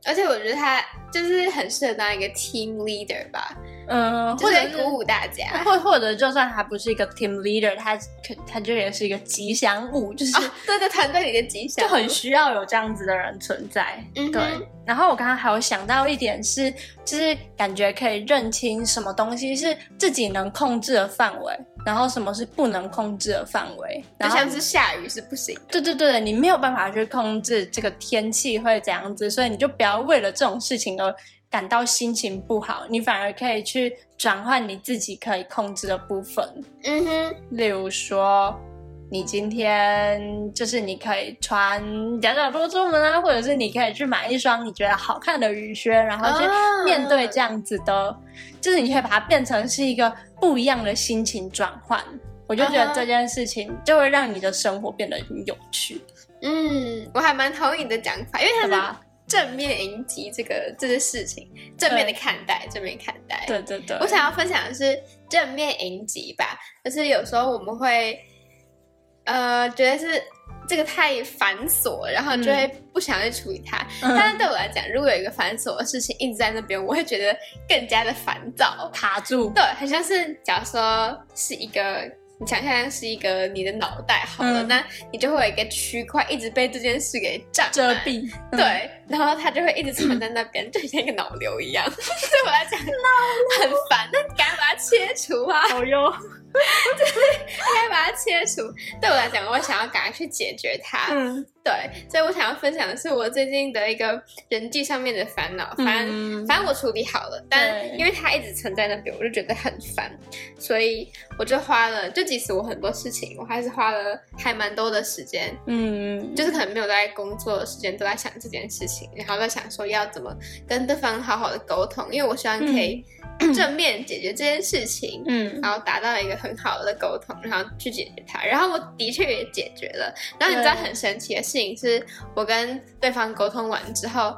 而且我觉得他就是很适合当一个 team leader 吧。嗯，或者鼓舞大家，或或者就算他不是一个 team leader，他可他就也是一个吉祥物，就是对对团队里的吉祥，就很需要有这样子的人存在。嗯对。然后我刚刚还有想到一点是，就是感觉可以认清什么东西是自己能控制的范围，然后什么是不能控制的范围。就像是下雨是不行。对对对，你没有办法去控制这个天气会怎样子，所以你就不要为了这种事情而。感到心情不好，你反而可以去转换你自己可以控制的部分。嗯哼，例如说，你今天就是你可以穿夹脚拖出门啊，或者是你可以去买一双你觉得好看的雨靴，然后去面对这样子的，就是你可以把它变成是一个不一样的心情转换。我就觉得这件事情就会让你的生活变得很有趣。嗯，我还蛮同意你的讲法，因为它是。正面迎击这个这些事情，正面的看待，正面看待。对对对，我想要分享的是正面迎击吧，就是有时候我们会，呃，觉得是这个太繁琐，然后就会不想去处理它。但是对我来讲，如果有一个繁琐的事情一直在那边，我会觉得更加的烦躁，卡住。对，很像是假如说是一个。你想象是一个你的脑袋好了，那你就会有一个区块一直被这件事给占遮蔽，对，然后它就会一直存在那边，就像一个脑瘤一样。对我来讲，很烦，那你赶紧把它切除啊！好哟，对，应该切除。对我来讲，我想要赶快去解决它。嗯，对，所以我想要分享的是我最近的一个人际上面的烦恼。反正、嗯反正我处理好了，但因为它一直存在那边，我就觉得很烦，所以我就花了，就即使我很多事情，我还是花了还蛮多的时间，嗯，就是可能没有在工作的时间都在想这件事情，然后在想说要怎么跟对方好好的沟通，因为我希望可以正面解决这件事情。嗯然后达到一个很好的沟通，然后去解决它。然后我的确也解决了。然后你知道很神奇的事情是，我跟对方沟通完之后，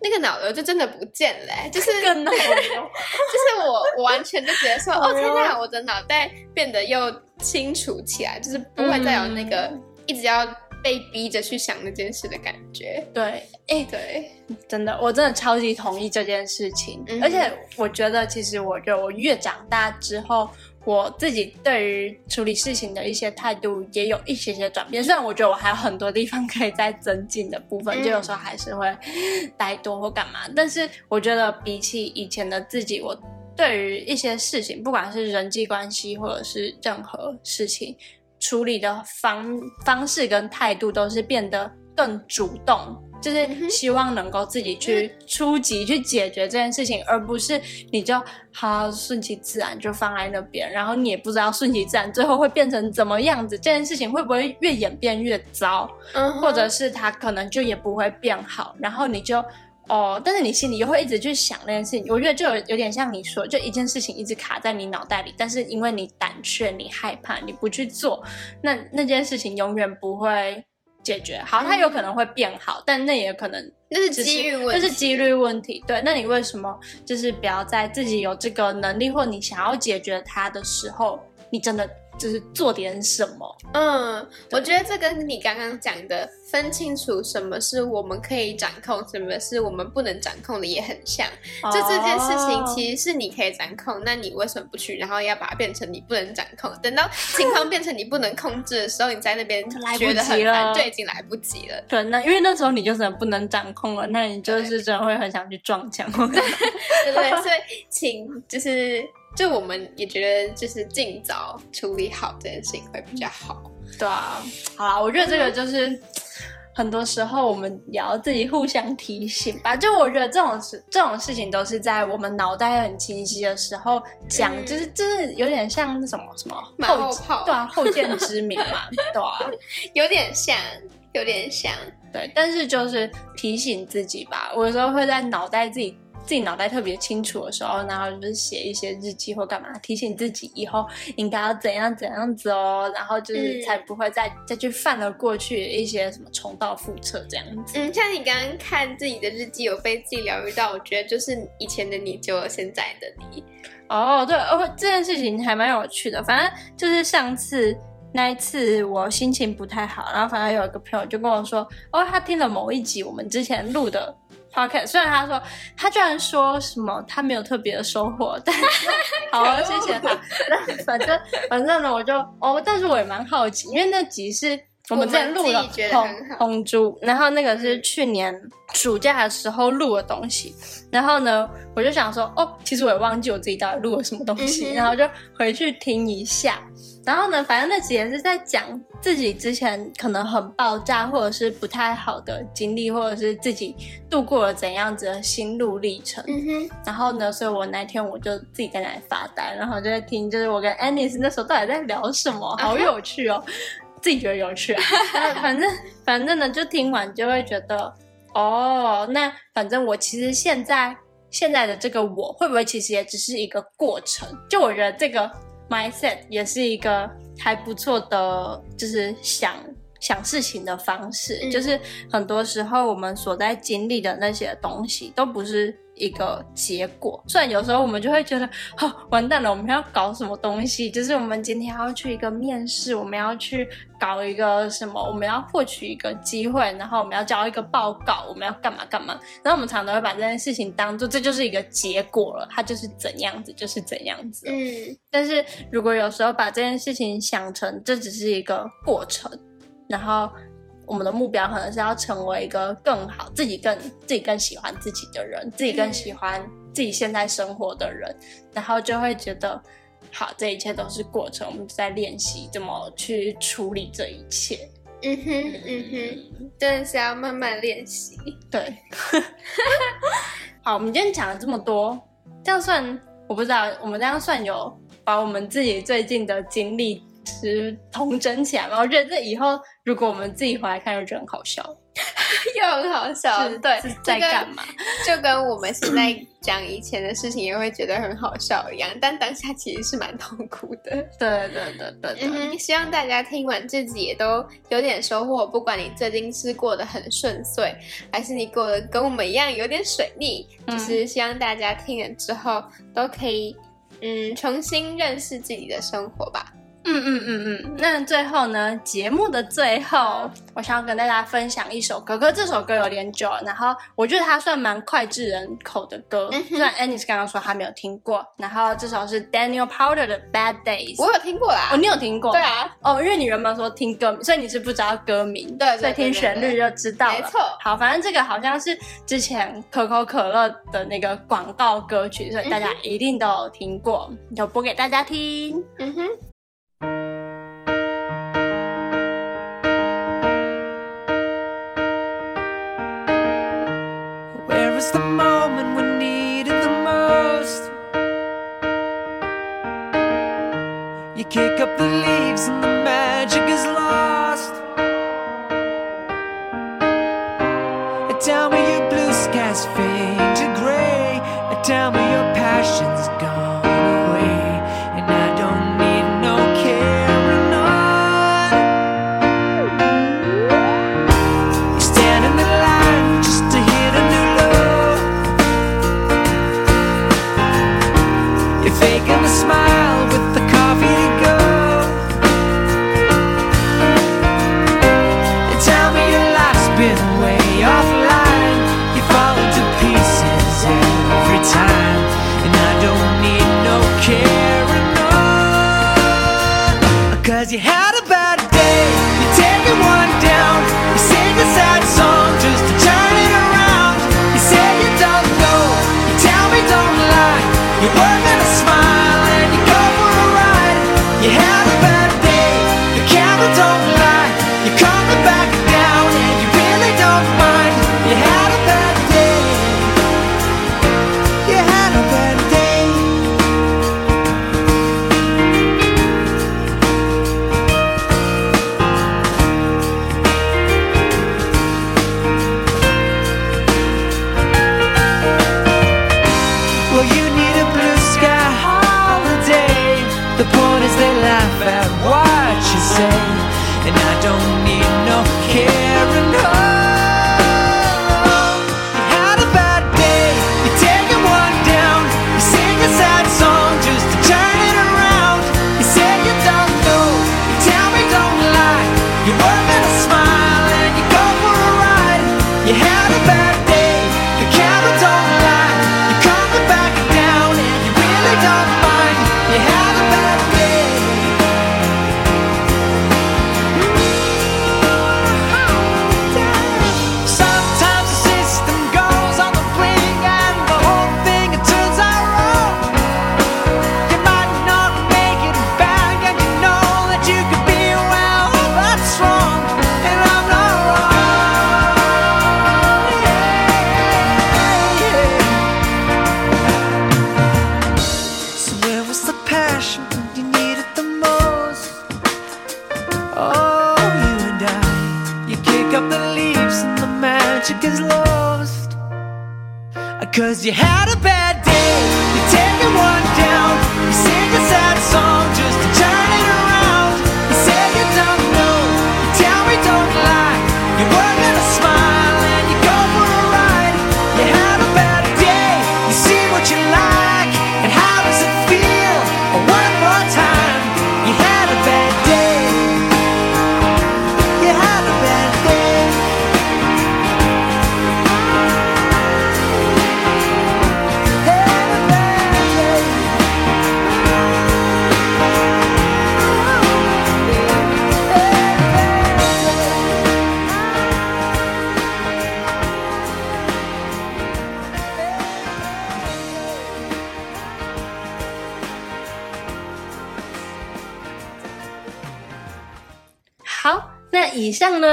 那个脑瘤就真的不见了、欸就是更脑瘤。就是我我完全就觉得说，哦天哪，我的脑袋变得又清楚起来，就是不会再有那个嗯一直要被逼着去想那件事的感觉。对，哎、对，真的，我真的超级同意这件事情。嗯而且我觉得，其实我觉得我越长大之后，我自己对于处理事情的一些态度也有一些些转变。虽然我觉得我还有很多地方可以再增进的部分，嗯就有时候还是会待多或干嘛。但是我觉得比起以前的自己，我对于一些事情，不管是人际关系或者是任何事情，处理的方方式跟态度都是变得更主动，就是希望能够自己去出击去解决这件事情，而不是你就好顺其自然就放在那边，然后你也不知道顺其自然最后会变成怎么样子，这件事情会不会越演变越糟，嗯，或者是它可能就也不会变好，然后你就。哦，但是你心里又会一直去想那件事情，我觉得就有有点像你说，就一件事情一直卡在你脑袋里，但是因为你胆怯、你害怕、你不去做，那那件事情永远不会解决。好，它有可能会变好，但那也可能那是机遇问题，那是几率问题。对，那你为什么就是不要在自己有这个能力或你想要解决它的时候，你真的就是做点什么？嗯，我觉得这跟你刚刚讲的分清楚什么是我们可以掌控，什么是我们不能掌控的也很像。就这件事情哦其实是你可以掌控，那你为什么不去？然后要把它变成你不能掌控，等到情况变成你不能控制的时候，你在那边觉得很及了烦，就已经来不及了。对，那因为那时候你就真的不能掌控了，那你就是真的会很想去撞墙。对 对对，所以请就是就我们也觉得就是尽早处理好这件事情会比较好。对啊，好啦，我觉得这个就是 很多时候我们也要自己互相提醒吧。就我觉得这种事，这种事情都是在我们脑袋很清晰的时候讲，嗯就是就是有点像那什么什么后炮对啊，后见之明嘛，对啊，有点像，有点像。对。但是就是提醒自己吧，我有时候会在脑袋自己。自己脑袋特别清楚的时候，然后就是写一些日记或干嘛，提醒自己以后应该要怎样怎样子哦，然后就是嗯才不会再、再去犯了过去一些什么重蹈覆辙这样子。嗯，像你刚刚看自己的日记，有被自己疗愈到，我觉得就是以前的你救了现在的你。哦，对，哦，这件事情还蛮有趣的。反正就是上次那一次我心情不太好，然后反正有一个朋友就跟我说，哦，他听了某一集我们之前录的 OK，虽然他说他居然说什么他没有特别的收获，但是好，谢谢他。那反正反正呢，我就哦，但是我也蛮好奇，因为那集是。我们之前录了红红猪，然后那个是去年暑假的时候录的东西，然后呢，我就想说，哦，其实我也忘记我自己到底录了什么东西，嗯然后就回去听一下。然后呢，反正那集也是在讲自己之前可能很爆炸，或者是不太好的经历，或者是自己度过了怎样子的心路历程。嗯哼，然后呢，所以我那天我就自己在那里发呆，然后就在听，就是我跟 Anis 那时候到底在聊什么，好有趣哦，自己觉得有趣、啊。反正反正呢，就听完就会觉得，哦，那反正我其实现在现在的这个我，会不会其实也只是一个过程？就我觉得这个 mindset 也是一个还不错的，就是想。想事情的方式，嗯就是很多时候我们所在经历的那些东西，都不是一个结果。虽然有时候我们就会觉得，哦，完蛋了，我们要搞什么东西？就是我们今天要去一个面试，我们要去搞一个什么，我们要获取一个机会，然后我们要交一个报告，我们要干嘛干嘛。然后我们常常会把这件事情当做这就是一个结果了，它就是怎样子就是怎样子。嗯但是如果有时候把这件事情想成这只是一个过程，然后我们的目标可能是要成为一个更好、自己更自己更喜欢自己的人，自己更喜欢自己现在生活的人，然后就会觉得，好，这一切都是过程，我们就在练习怎么去处理这一切。嗯哼嗯哼，真的是要慢慢练习。对，好，我们今天讲了这么多，这样算我不知道，我们这样算有把我们自己最近的经历是同整起来吗？我觉得这以后如果我们自己回来看，就觉得很好笑。又很好笑，对是，在干嘛？就跟我们现在讲以前的事情也会觉得很好笑一样，但当下其实是蛮痛苦的。对对对对对，嗯，希望大家听完自己也都有点收获。不管你最近是过得很顺遂，还是你过得跟我们一样有点水逆，嗯就是希望大家听了之后都可以，嗯，重新认识自己的生活吧。嗯嗯嗯嗯。那最后呢，节目的最后，我想要跟大家分享一首歌，可是这首歌有点久，然后我觉得它算蛮脍炙人口的歌。嗯虽然 Annie 刚刚说她没有听过，然后这首是 Daniel Powder 的 Bad Days。我有听过啦，哦，你有听过？对啊，哦，因为你原本说听歌名，所以你是不知道歌名，对对所以听旋律就知道了。没错好，反正这个好像是之前可口可乐的那个广告歌曲，所以大家一定都有听过，就播给大家听。嗯哼。Is the moment we needed the most? You kick up the leaves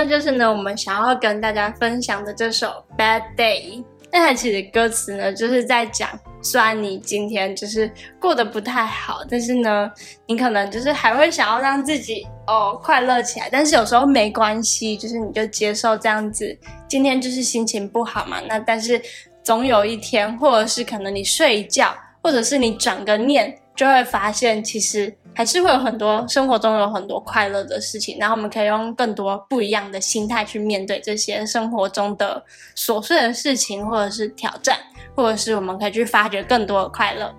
就是呢我们想要跟大家分享的这首《Bad Day》。那它其实歌词呢，就是在讲，虽然你今天就是过得不太好，但是呢，你可能就是还会想要让自己哦快乐起来。但是有时候没关系，就是你就接受这样子，今天就是心情不好嘛。那但是总有一天，或者是可能你睡一觉，或者是你转个念，就会发现其实。还是会有很多生活中有很多快乐的事情，然后我们可以用更多不一样的心态去面对这些生活中的琐碎的事情，或者是挑战，或者是我们可以去发掘更多的快乐。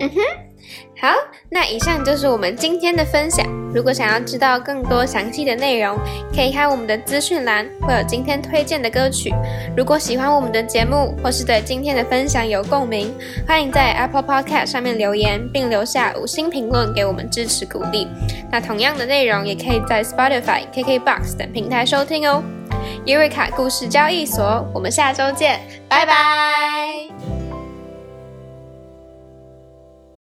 嗯哼，好，那以上就是我们今天的分享。如果想要知道更多详细的内容，可以看我们的资讯栏，会有今天推荐的歌曲。如果喜欢我们的节目，或是对今天的分享有共鸣，欢迎在 Apple Podcast 上面留言，并留下五星评论给我们支持鼓励。那同样的内容也可以在 Spotify、KKBox 等平台收听哦。伊瑞卡故事交易所，我们下周见，拜拜。